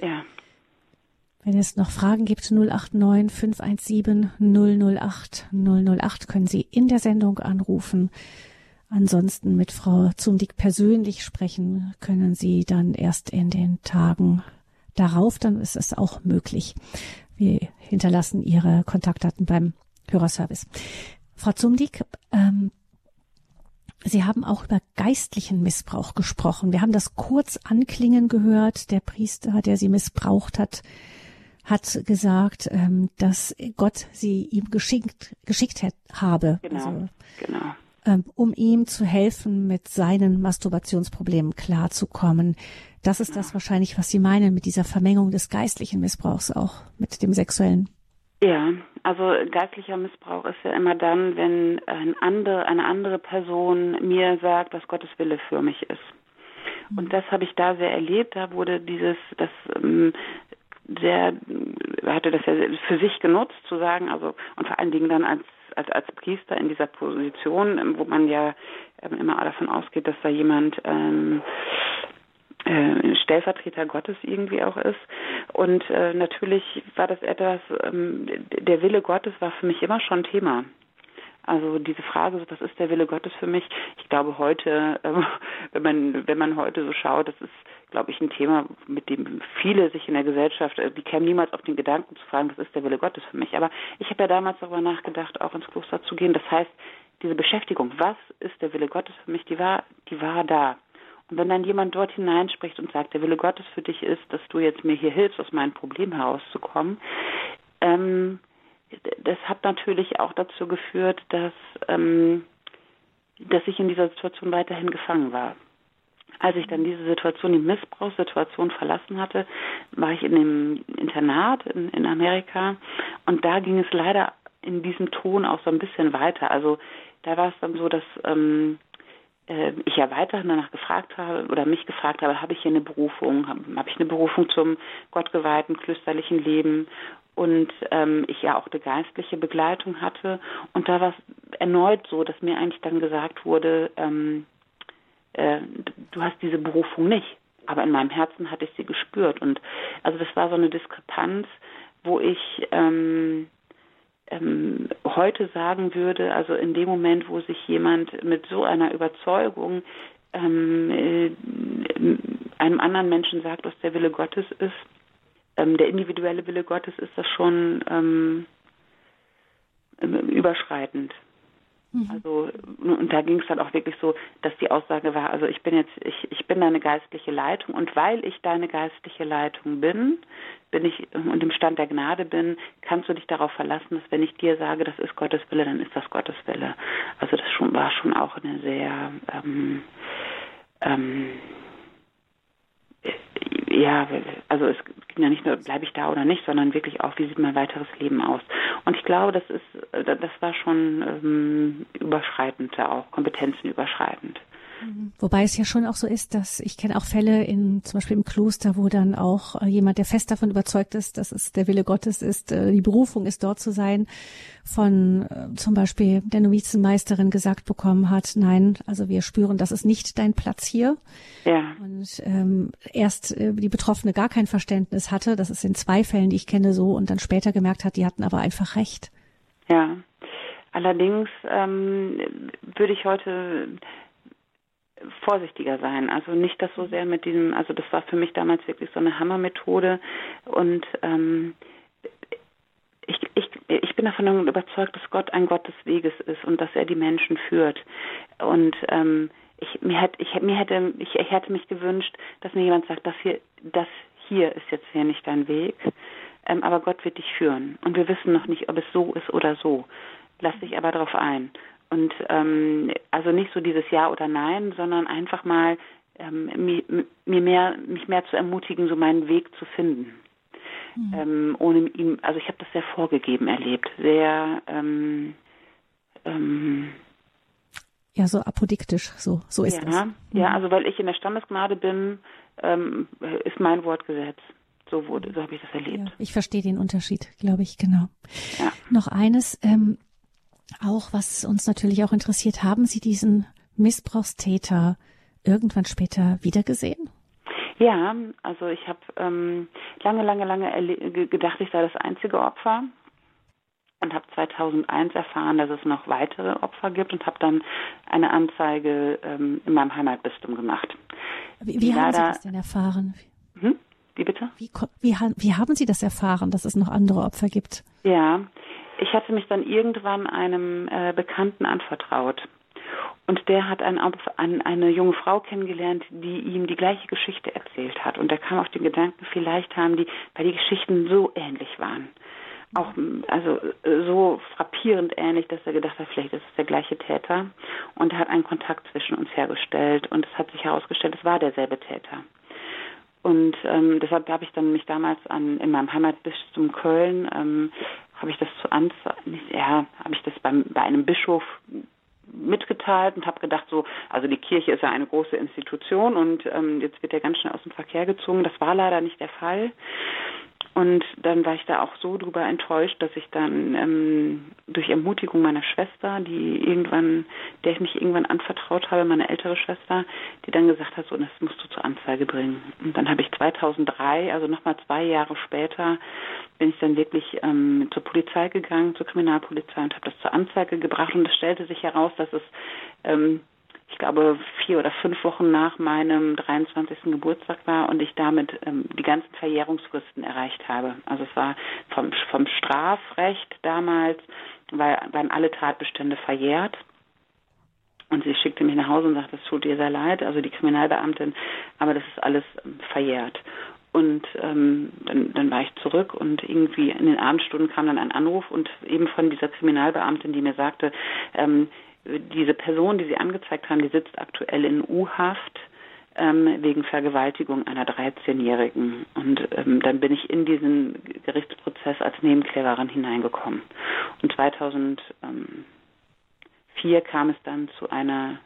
Ja. Wenn es noch Fragen gibt, 089 517 008 008 können Sie in der Sendung anrufen. Ansonsten mit Frau Zumdick persönlich sprechen können Sie dann erst in den Tagen darauf, dann ist es auch möglich. Wir hinterlassen Ihre Kontaktdaten beim Hörerservice. Frau Zumdick, ähm, Sie haben auch über geistlichen Missbrauch gesprochen. Wir haben das kurz anklingen gehört. Der Priester, der Sie missbraucht hat, hat gesagt, ähm, dass Gott sie ihm geschickt, geschickt habe. Genau, also, genau. Ähm, um ihm zu helfen, mit seinen Masturbationsproblemen klarzukommen. Das ist das wahrscheinlich, was Sie meinen mit dieser Vermengung des geistlichen Missbrauchs auch mit dem sexuellen. Ja, also geistlicher Missbrauch ist ja immer dann, wenn ein andere, eine andere Person mir sagt, was Gottes Wille für mich ist. Und mhm. das habe ich da sehr erlebt. Da wurde dieses, das ähm, sehr, hatte das ja für sich genutzt, zu sagen, also und vor allen Dingen dann als als, als Priester in dieser Position, wo man ja ähm, immer davon ausgeht, dass da jemand ähm, äh, Stellvertreter Gottes irgendwie auch ist. Und äh, natürlich war das etwas, ähm, der Wille Gottes war für mich immer schon Thema. Also diese Frage, was ist der Wille Gottes für mich? Ich glaube heute, äh, wenn man wenn man heute so schaut, das ist, glaube ich, ein Thema, mit dem viele sich in der Gesellschaft, äh, die kämen niemals auf den Gedanken zu fragen, was ist der Wille Gottes für mich? Aber ich habe ja damals darüber nachgedacht, auch ins Kloster zu gehen. Das heißt, diese Beschäftigung, was ist der Wille Gottes für mich, die war, die war da. Und wenn dann jemand dort hineinspricht und sagt, der Wille Gottes für dich ist, dass du jetzt mir hier hilfst, aus meinem Problem herauszukommen, ähm, das hat natürlich auch dazu geführt, dass, ähm, dass ich in dieser Situation weiterhin gefangen war. Als ich dann diese Situation, die Missbrauchssituation verlassen hatte, war ich in dem Internat in, in Amerika und da ging es leider in diesem Ton auch so ein bisschen weiter. Also da war es dann so, dass ähm, äh, ich ja weiterhin danach gefragt habe oder mich gefragt habe, habe ich hier eine Berufung, habe hab ich eine Berufung zum gottgeweihten klösterlichen Leben? Und ähm, ich ja auch eine geistliche Begleitung hatte. Und da war es erneut so, dass mir eigentlich dann gesagt wurde, ähm, äh, du hast diese Berufung nicht, aber in meinem Herzen hatte ich sie gespürt. Und also das war so eine Diskrepanz, wo ich ähm, ähm, heute sagen würde, also in dem Moment, wo sich jemand mit so einer Überzeugung ähm, äh, einem anderen Menschen sagt, was der Wille Gottes ist, ähm, der individuelle Wille Gottes, ist das schon ähm, überschreitend. Mhm. Also und da ging es dann auch wirklich so, dass die Aussage war, also ich bin jetzt, ich, ich bin deine geistliche Leitung und weil ich deine geistliche Leitung bin, bin ich und im Stand der Gnade bin, kannst du dich darauf verlassen, dass wenn ich dir sage, das ist Gottes Wille, dann ist das Gottes Wille. Also das schon, war schon auch eine sehr ähm, ähm, ja, also es ging ja nicht nur, bleibe ich da oder nicht, sondern wirklich auch, wie sieht mein weiteres Leben aus. Und ich glaube, das ist, das war schon ähm, überschreitend auch, kompetenzenüberschreitend. Wobei es ja schon auch so ist, dass ich kenne auch Fälle in zum Beispiel im Kloster, wo dann auch äh, jemand, der fest davon überzeugt ist, dass es der Wille Gottes ist, äh, die Berufung ist, dort zu sein, von äh, zum Beispiel der Novizenmeisterin gesagt bekommen hat, nein, also wir spüren, das ist nicht dein Platz hier. Ja. Und ähm, erst äh, die Betroffene gar kein Verständnis hatte, das ist in zwei Fällen, die ich kenne, so, und dann später gemerkt hat, die hatten aber einfach recht. Ja. Allerdings ähm, würde ich heute vorsichtiger sein. Also nicht das so sehr mit diesem, also das war für mich damals wirklich so eine Hammermethode und ähm, ich, ich, ich bin davon überzeugt, dass Gott ein Gott des Weges ist und dass er die Menschen führt. Und ähm, ich, mir, hätte, ich, mir hätte, ich, ich hätte mich gewünscht, dass mir jemand sagt, das hier, das hier ist jetzt hier nicht dein Weg, ähm, aber Gott wird dich führen. Und wir wissen noch nicht, ob es so ist oder so. Lass dich aber darauf ein. Und ähm, also nicht so dieses Ja oder Nein, sondern einfach mal ähm, mir, mir mehr, mich mehr zu ermutigen, so meinen Weg zu finden. Mhm. Ähm, ohne ihm, also ich habe das sehr vorgegeben erlebt, sehr ähm, ähm, ja so apodiktisch, so so ist ja, Mhm. Ja, also weil ich in der Stammesgnade bin, ähm, ist mein Wort Gesetz. So wurde, so habe ich das erlebt. Ja, ich verstehe den Unterschied, glaube ich, genau. Ja. Noch eines, ähm, auch, was uns natürlich auch interessiert, haben Sie diesen Missbrauchstäter irgendwann später wiedergesehen? Ja, also ich habe ähm, lange, lange, lange gedacht, ich sei das einzige Opfer und habe 2001 erfahren, dass es noch weitere Opfer gibt und habe dann eine Anzeige ähm, in meinem Heimatbistum gemacht. Wie, wie haben Sie das denn erfahren? Hm? Wie bitte? Wie, wie, wie haben Sie das erfahren, dass es noch andere Opfer gibt? Ja, ich hatte mich dann irgendwann einem äh, Bekannten anvertraut. Und der hat ein, ein, eine junge Frau kennengelernt, die ihm die gleiche Geschichte erzählt hat. Und er kam auf den Gedanken, vielleicht haben die, weil die Geschichten so ähnlich waren, auch also so frappierend ähnlich, dass er gedacht hat, vielleicht ist es der gleiche Täter. Und er hat einen Kontakt zwischen uns hergestellt. Und es hat sich herausgestellt, es war derselbe Täter. Und ähm, deshalb habe ich dann mich damals an in meinem Heimatbistum Köln ähm, habe ich das zu Anzeigen, ja, habe ich das beim, bei einem Bischof mitgeteilt und habe gedacht, so, also die Kirche ist ja eine große Institution und ähm, jetzt wird er ganz schnell aus dem Verkehr gezogen. Das war leider nicht der Fall. Und dann war ich da auch so drüber enttäuscht, dass ich dann ähm, durch Ermutigung meiner Schwester, die irgendwann, der ich mich irgendwann anvertraut habe, meine ältere Schwester, die dann gesagt hat, so, das musst du zur Anzeige bringen. Und dann habe ich 2003, also nochmal zwei Jahre später, bin ich dann wirklich ähm, zur Polizei gegangen, zur Kriminalpolizei und habe das zur Anzeige gebracht. Und es stellte sich heraus, dass es ähm, ich glaube, vier oder fünf Wochen nach meinem 23. Geburtstag war und ich damit ähm, die ganzen Verjährungsfristen erreicht habe. Also es war vom, vom Strafrecht damals, weil, waren alle Tatbestände verjährt. Und sie schickte mich nach Hause und sagte, es tut ihr sehr leid, also die Kriminalbeamtin, aber das ist alles ähm, verjährt. Und ähm, dann, dann war ich zurück und irgendwie in den Abendstunden kam dann ein Anruf und eben von dieser Kriminalbeamtin, die mir sagte, ähm, diese Person, die Sie angezeigt haben, die sitzt aktuell in U-Haft. ähm, wegen Vergewaltigung einer 13-Jährigen. Und ähm, dann bin ich in diesen Gerichtsprozess als Nebenklägerin hineingekommen. Und 2004 kam es dann zu einer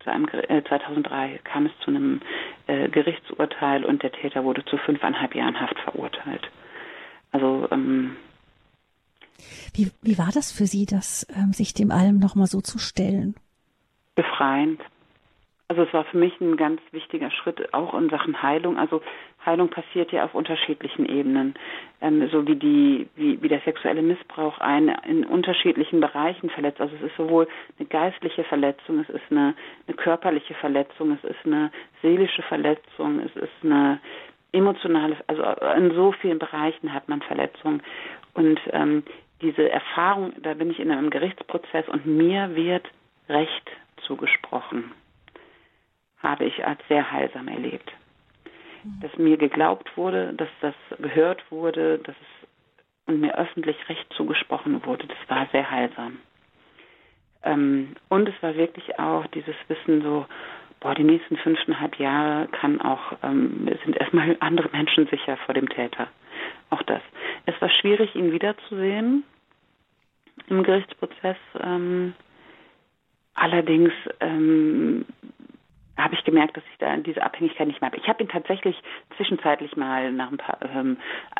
zu einem, äh, 2003 kam es zu einem äh, Gerichtsurteil und der Täter wurde zu fünfeinhalb Jahren Haft verurteilt. Also ähm, wie, wie war das für Sie, das ähm, sich dem allem nochmal so zu stellen? Befreiend. Also es war für mich ein ganz wichtiger Schritt auch in Sachen Heilung. Also Heilung passiert ja auf unterschiedlichen Ebenen, ähm, so wie die wie, wie der sexuelle Missbrauch einen in unterschiedlichen Bereichen verletzt. Also es ist sowohl eine geistliche Verletzung, es ist eine, eine körperliche Verletzung, es ist eine seelische Verletzung, es ist eine emotionale, also in so vielen Bereichen hat man Verletzungen und ähm, diese Erfahrung, da bin ich in einem Gerichtsprozess und mir wird Recht zugesprochen, habe ich als sehr heilsam erlebt. Dass mir geglaubt wurde, dass das gehört wurde, dass es und mir öffentlich Recht zugesprochen wurde, das war sehr heilsam. Ähm, und es war wirklich auch dieses Wissen so, boah, die nächsten fünfeinhalb Jahre kann auch, ähm, sind erstmal andere Menschen sicher vor dem Täter. Auch das. Es war schwierig, ihn wiederzusehen im Gerichtsprozess. Ähm, allerdings ähm, habe ich gemerkt, dass ich da diese Abhängigkeit nicht mehr habe. Ich habe ihn tatsächlich zwischenzeitlich mal nach ein paar, ähm,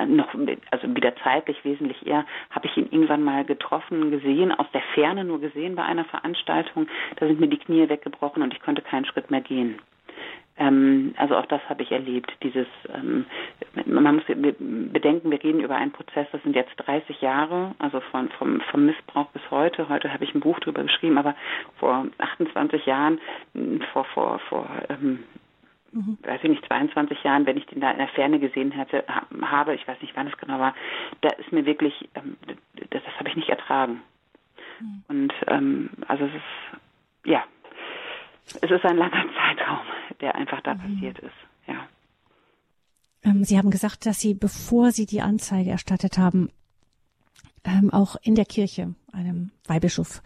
noch, also wieder zeitlich wesentlich eher, habe ich ihn irgendwann mal getroffen, gesehen, aus der Ferne nur gesehen bei einer Veranstaltung. Da sind mir die Knie weggebrochen und ich konnte keinen Schritt mehr gehen. Ähm, also auch das habe ich erlebt. Dieses, ähm, man muss bedenken, wir reden über einen Prozess, das sind jetzt 30 Jahre, also von, vom, vom Missbrauch bis heute. Heute habe ich ein Buch darüber geschrieben, aber vor 28 Jahren, vor, vor, vor ähm, mhm. weiß ich nicht, 22 Jahren, wenn ich den da in der Ferne gesehen hätte, habe, ich weiß nicht, wann es genau war, da ist mir wirklich, ähm, das, das habe ich nicht ertragen. Mhm. Und ähm, also es ist, ja, es ist ein langer Zeitraum, der einfach da mhm. passiert ist. Ja. Ähm, Sie haben gesagt, dass Sie, bevor Sie die Anzeige erstattet haben, ähm, auch in der Kirche einem Weihbischof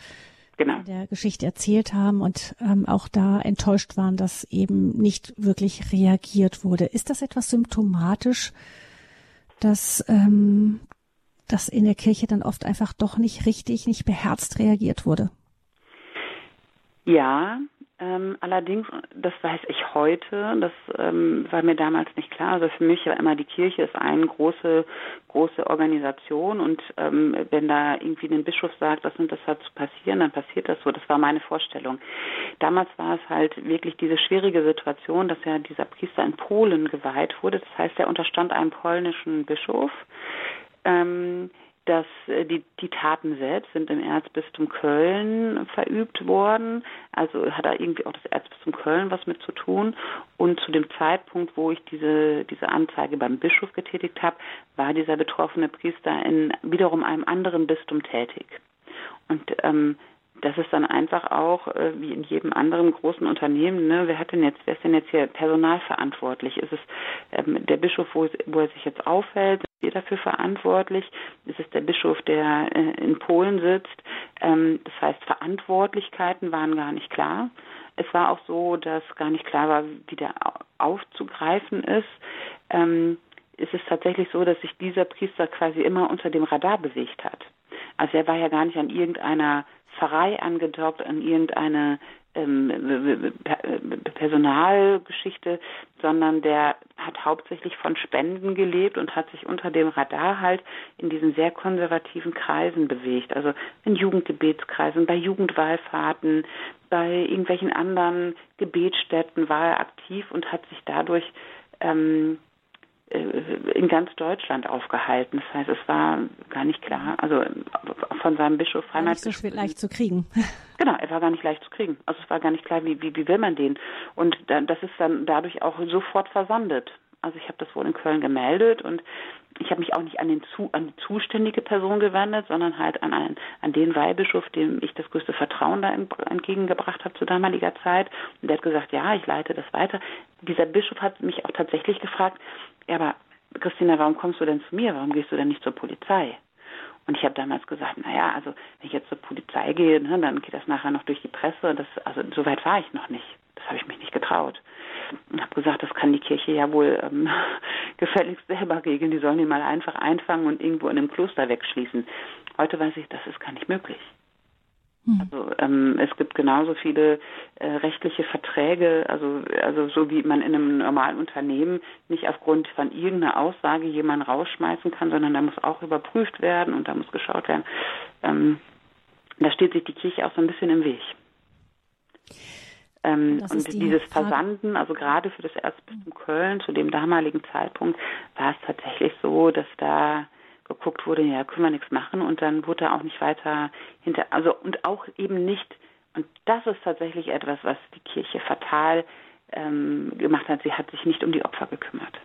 genau. der Geschichte erzählt haben und ähm, auch da enttäuscht waren, dass eben nicht wirklich reagiert wurde. Ist das etwas symptomatisch, dass, ähm, dass in der Kirche dann oft einfach doch nicht richtig, nicht beherzt reagiert wurde? Ja, ähm, allerdings, das weiß ich heute, das ähm, war mir damals nicht klar. Also für mich war immer die Kirche ist eine große, große Organisation und ähm, wenn da irgendwie ein Bischof sagt, das und das hat zu passieren, dann passiert das so. Das war meine Vorstellung. Damals war es halt wirklich diese schwierige Situation, dass ja dieser Priester in Polen geweiht wurde. Das heißt, er unterstand einem polnischen Bischof. Ähm, dass äh, die, die Taten selbst sind im Erzbistum Köln verübt worden. Also hat da irgendwie auch das Erzbistum Köln was mit zu tun. Und zu dem Zeitpunkt, wo ich diese, diese Anzeige beim Bischof getätigt habe, war dieser betroffene Priester in wiederum einem anderen Bistum tätig. Und ähm, das ist dann einfach auch äh, wie in jedem anderen großen Unternehmen, ne, wer hat denn jetzt, wer ist denn jetzt hier personalverantwortlich? Ist es ähm, der Bischof, wo, wo er sich jetzt aufhält, ist er dafür verantwortlich? Ist es der Bischof, der äh, in Polen sitzt? Ähm, das heißt, Verantwortlichkeiten waren gar nicht klar. Es war auch so, dass gar nicht klar war, wie der aufzugreifen ist. Ähm, ist es tatsächlich so, dass sich dieser Priester quasi immer unter dem Radar bewegt hat. Also er war ja gar nicht an irgendeiner Pfarrei angedockt, an irgendeine ähm, Personalgeschichte, sondern der hat hauptsächlich von Spenden gelebt und hat sich unter dem Radar halt in diesen sehr konservativen Kreisen bewegt. Also in Jugendgebetskreisen, bei Jugendwallfahrten, bei irgendwelchen anderen Gebetsstätten war er aktiv und hat sich dadurch ähm, äh, in ganz Deutschland aufgehalten. Das heißt, es war gar nicht klar, also von seinem Bischof War nicht so leicht zu kriegen. Genau, er war gar nicht leicht zu kriegen. Also es war gar nicht klar, wie, wie, wie will man den. Und dann, das ist dann dadurch auch sofort versandet. Also ich habe das wohl in Köln gemeldet und ich habe mich auch nicht an, den zu, an die zuständige Person gewendet, sondern halt an, einen, an den Weihbischof, dem ich das größte Vertrauen da entgegengebracht habe zu damaliger Zeit. Und der hat gesagt, ja, ich leite das weiter. Dieser Bischof hat mich auch tatsächlich gefragt, ja, aber Christina, warum kommst du denn zu mir? Warum gehst du denn nicht zur Polizei? Und ich habe damals gesagt, naja, also wenn ich jetzt zur Polizei gehe, ne, dann geht das nachher noch durch die Presse. Das, also so weit war ich noch nicht. Das habe ich mich nicht getraut. und habe gesagt, das kann die Kirche ja wohl ähm, gefälligst selber regeln. Die sollen ihn mal einfach einfangen und irgendwo in einem Kloster wegschließen. Heute weiß ich, das ist gar nicht möglich. Hm. Also ähm, es gibt genauso viele äh, rechtliche Verträge, also also so wie man in einem normalen Unternehmen nicht aufgrund von irgendeiner Aussage jemanden rausschmeißen kann, sondern da muss auch überprüft werden und da muss geschaut werden. Ähm, da steht sich die Kirche auch so ein bisschen im Weg. Ähm, und die dieses Versanden, also gerade für das Erzbistum Köln zu dem damaligen Zeitpunkt, war es tatsächlich so, dass da geguckt wurde, ja, können wir nichts machen und dann wurde da auch nicht weiter hinter, also und auch eben nicht, und das ist tatsächlich etwas, was die Kirche fatal ähm, gemacht hat, sie hat sich nicht um die Opfer gekümmert.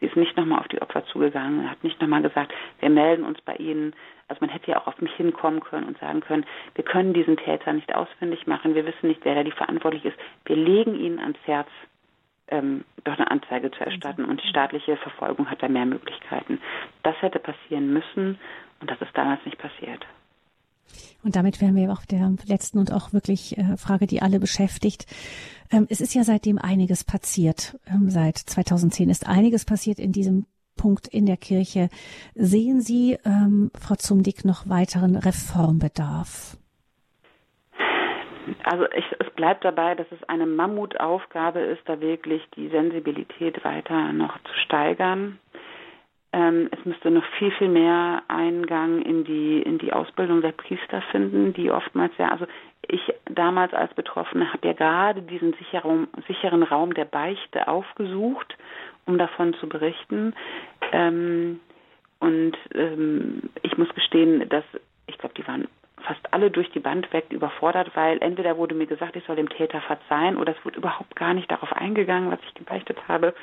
Sie ist nicht nochmal auf die Opfer zugegangen, hat nicht nochmal gesagt, wir melden uns bei Ihnen. Also man hätte ja auch auf mich hinkommen können und sagen können, wir können diesen Täter nicht ausfindig machen, wir wissen nicht, wer da die verantwortlich ist. Wir legen Ihnen ans Herz, ähm, doch eine Anzeige zu erstatten und die staatliche Verfolgung hat da mehr Möglichkeiten. Das hätte passieren müssen und das ist damals nicht passiert. Und damit wären wir auf der letzten und auch wirklich äh, Frage, die alle beschäftigt. Ähm, es ist ja seitdem einiges passiert. Ähm, seit 2010 ist einiges passiert in diesem Punkt in der Kirche. Sehen Sie, ähm, Frau Zumdick, noch weiteren Reformbedarf? Also ich, es bleibt dabei, dass es eine Mammutaufgabe ist, da wirklich die Sensibilität weiter noch zu steigern. Ähm, es müsste noch viel, viel mehr Eingang in die, in die Ausbildung der Priester finden, die oftmals ja, also ich damals als Betroffene habe ja gerade diesen sicheren, sicheren Raum der Beichte aufgesucht, um davon zu berichten. Ähm, und ähm, ich muss gestehen, dass ich glaube, die waren fast alle durch die Band weg überfordert, weil entweder wurde mir gesagt, ich soll dem Täter verzeihen oder es wurde überhaupt gar nicht darauf eingegangen, was ich gebeichtet habe.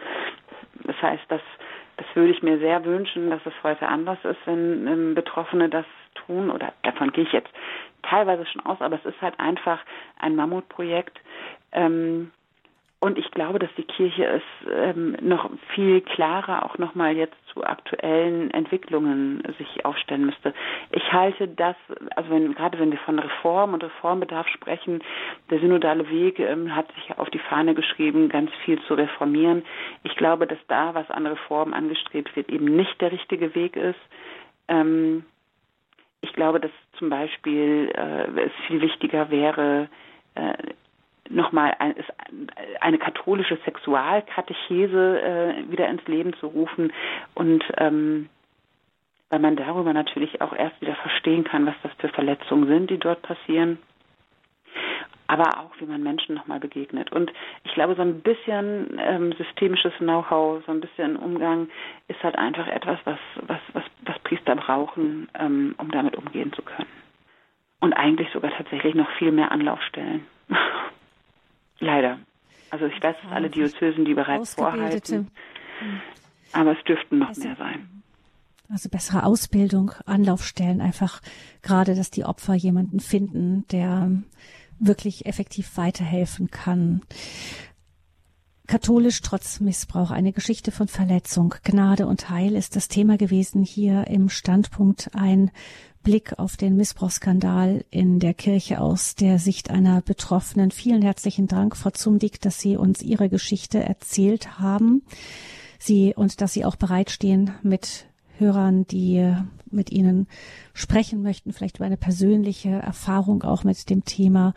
Das heißt, das, das würde ich mir sehr wünschen, dass es heute anders ist, wenn ähm, Betroffene das tun oder davon gehe ich jetzt teilweise schon aus, aber es ist halt einfach ein Mammutprojekt. Ähm, und ich glaube, dass die Kirche es ähm, noch viel klarer auch nochmal jetzt zu aktuellen Entwicklungen sich aufstellen müsste. Ich halte das, also wenn, gerade wenn wir von Reform und Reformbedarf sprechen, der synodale Weg ähm, hat sich auf die Fahne geschrieben, ganz viel zu reformieren. Ich glaube, dass da, was an Reform angestrebt wird, eben nicht der richtige Weg ist. Ähm, ich glaube, dass zum Beispiel äh, es viel wichtiger wäre, äh, nochmal ein, eine katholische Sexualkatechese äh, wieder ins Leben zu rufen und ähm, weil man darüber natürlich auch erst wieder verstehen kann, was das für Verletzungen sind, die dort passieren, aber auch wie man Menschen nochmal begegnet. Und ich glaube, so ein bisschen ähm, systemisches Know-how, so ein bisschen Umgang ist halt einfach etwas, was, was, was, was Priester brauchen, ähm, um damit umgehen zu können. Und eigentlich sogar tatsächlich noch viel mehr Anlaufstellen. Leider. Also ich weiß, dass alle Diözesen die bereits vorhalten. Aber es dürften noch mehr sein. Also bessere Ausbildung, Anlaufstellen, einfach gerade, dass die Opfer jemanden finden, der wirklich effektiv weiterhelfen kann. Katholisch trotz Missbrauch, eine Geschichte von Verletzung, Gnade und Heil ist das Thema gewesen hier im Standpunkt ein Blick auf den Missbrauchsskandal in der Kirche aus der Sicht einer Betroffenen. Vielen herzlichen Dank, Frau Zumdick, dass Sie uns Ihre Geschichte erzählt haben. Sie und dass Sie auch bereitstehen mit Hörern, die mit Ihnen sprechen möchten, vielleicht über eine persönliche Erfahrung auch mit dem Thema,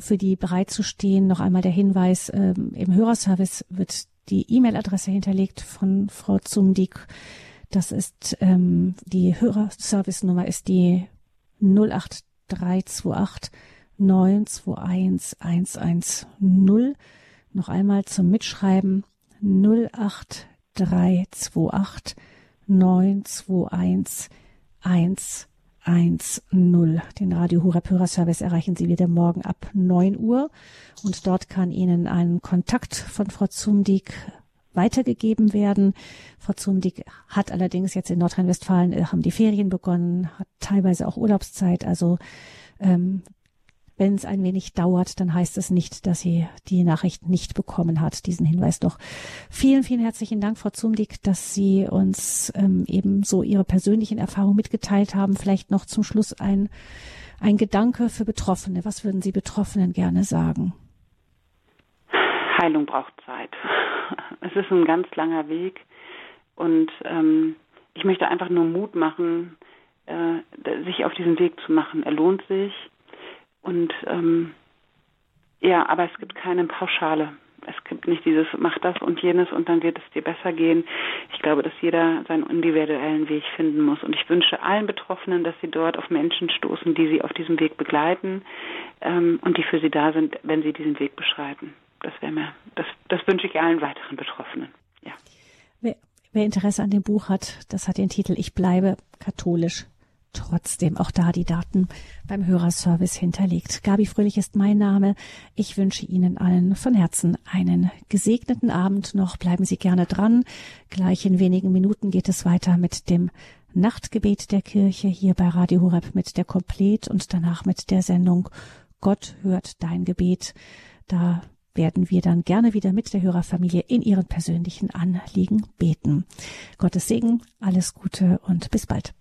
für die bereitzustehen. Noch einmal der Hinweis, ähm, im Hörerservice wird die E-Mail-Adresse hinterlegt von Frau Zumdick das ist ähm, die Hörerservice-Nummer ist die 08328 921 110. Noch einmal zum Mitschreiben 08328 921 110. Den Radio Horeb Hörerservice erreichen Sie wieder morgen ab 9 Uhr und dort kann Ihnen ein Kontakt von Frau Zumdick weitergegeben werden. Frau Zumdick hat allerdings jetzt in Nordrhein-Westfalen, äh, haben die Ferien begonnen, hat teilweise auch Urlaubszeit. Also ähm, wenn es ein wenig dauert, dann heißt es nicht, dass sie die Nachricht nicht bekommen hat. Diesen Hinweis noch. Vielen, vielen herzlichen Dank, Frau Zumdick, dass Sie uns ähm, eben so Ihre persönlichen Erfahrungen mitgeteilt haben. Vielleicht noch zum Schluss ein, ein Gedanke für Betroffene. Was würden Sie Betroffenen gerne sagen? Heilung braucht Zeit. Es ist ein ganz langer Weg und ähm, ich möchte einfach nur Mut machen, äh, sich auf diesen Weg zu machen. Er lohnt sich und ähm, ja, aber es gibt keine Pauschale. Es gibt nicht dieses, mach das und jenes und dann wird es dir besser gehen. Ich glaube, dass jeder seinen individuellen Weg finden muss. Und ich wünsche allen Betroffenen, dass sie dort auf Menschen stoßen, die sie auf diesem Weg begleiten ähm, und die für sie da sind, wenn sie diesen Weg beschreiten. Das wäre mir, das, das wünsche ich allen weiteren Betroffenen. Ja. Wer, wer Interesse an dem Buch hat, das hat den Titel Ich bleibe katholisch trotzdem auch da die Daten beim Hörerservice hinterlegt. Gabi Fröhlich ist mein Name. Ich wünsche Ihnen allen von Herzen einen gesegneten Abend noch. Bleiben Sie gerne dran. Gleich in wenigen Minuten geht es weiter mit dem Nachtgebet der Kirche hier bei Radio Horeb mit der Komplet und danach mit der Sendung Gott hört dein Gebet. Da werden wir dann gerne wieder mit der Hörerfamilie in ihren persönlichen Anliegen beten. Gottes Segen, alles Gute und bis bald.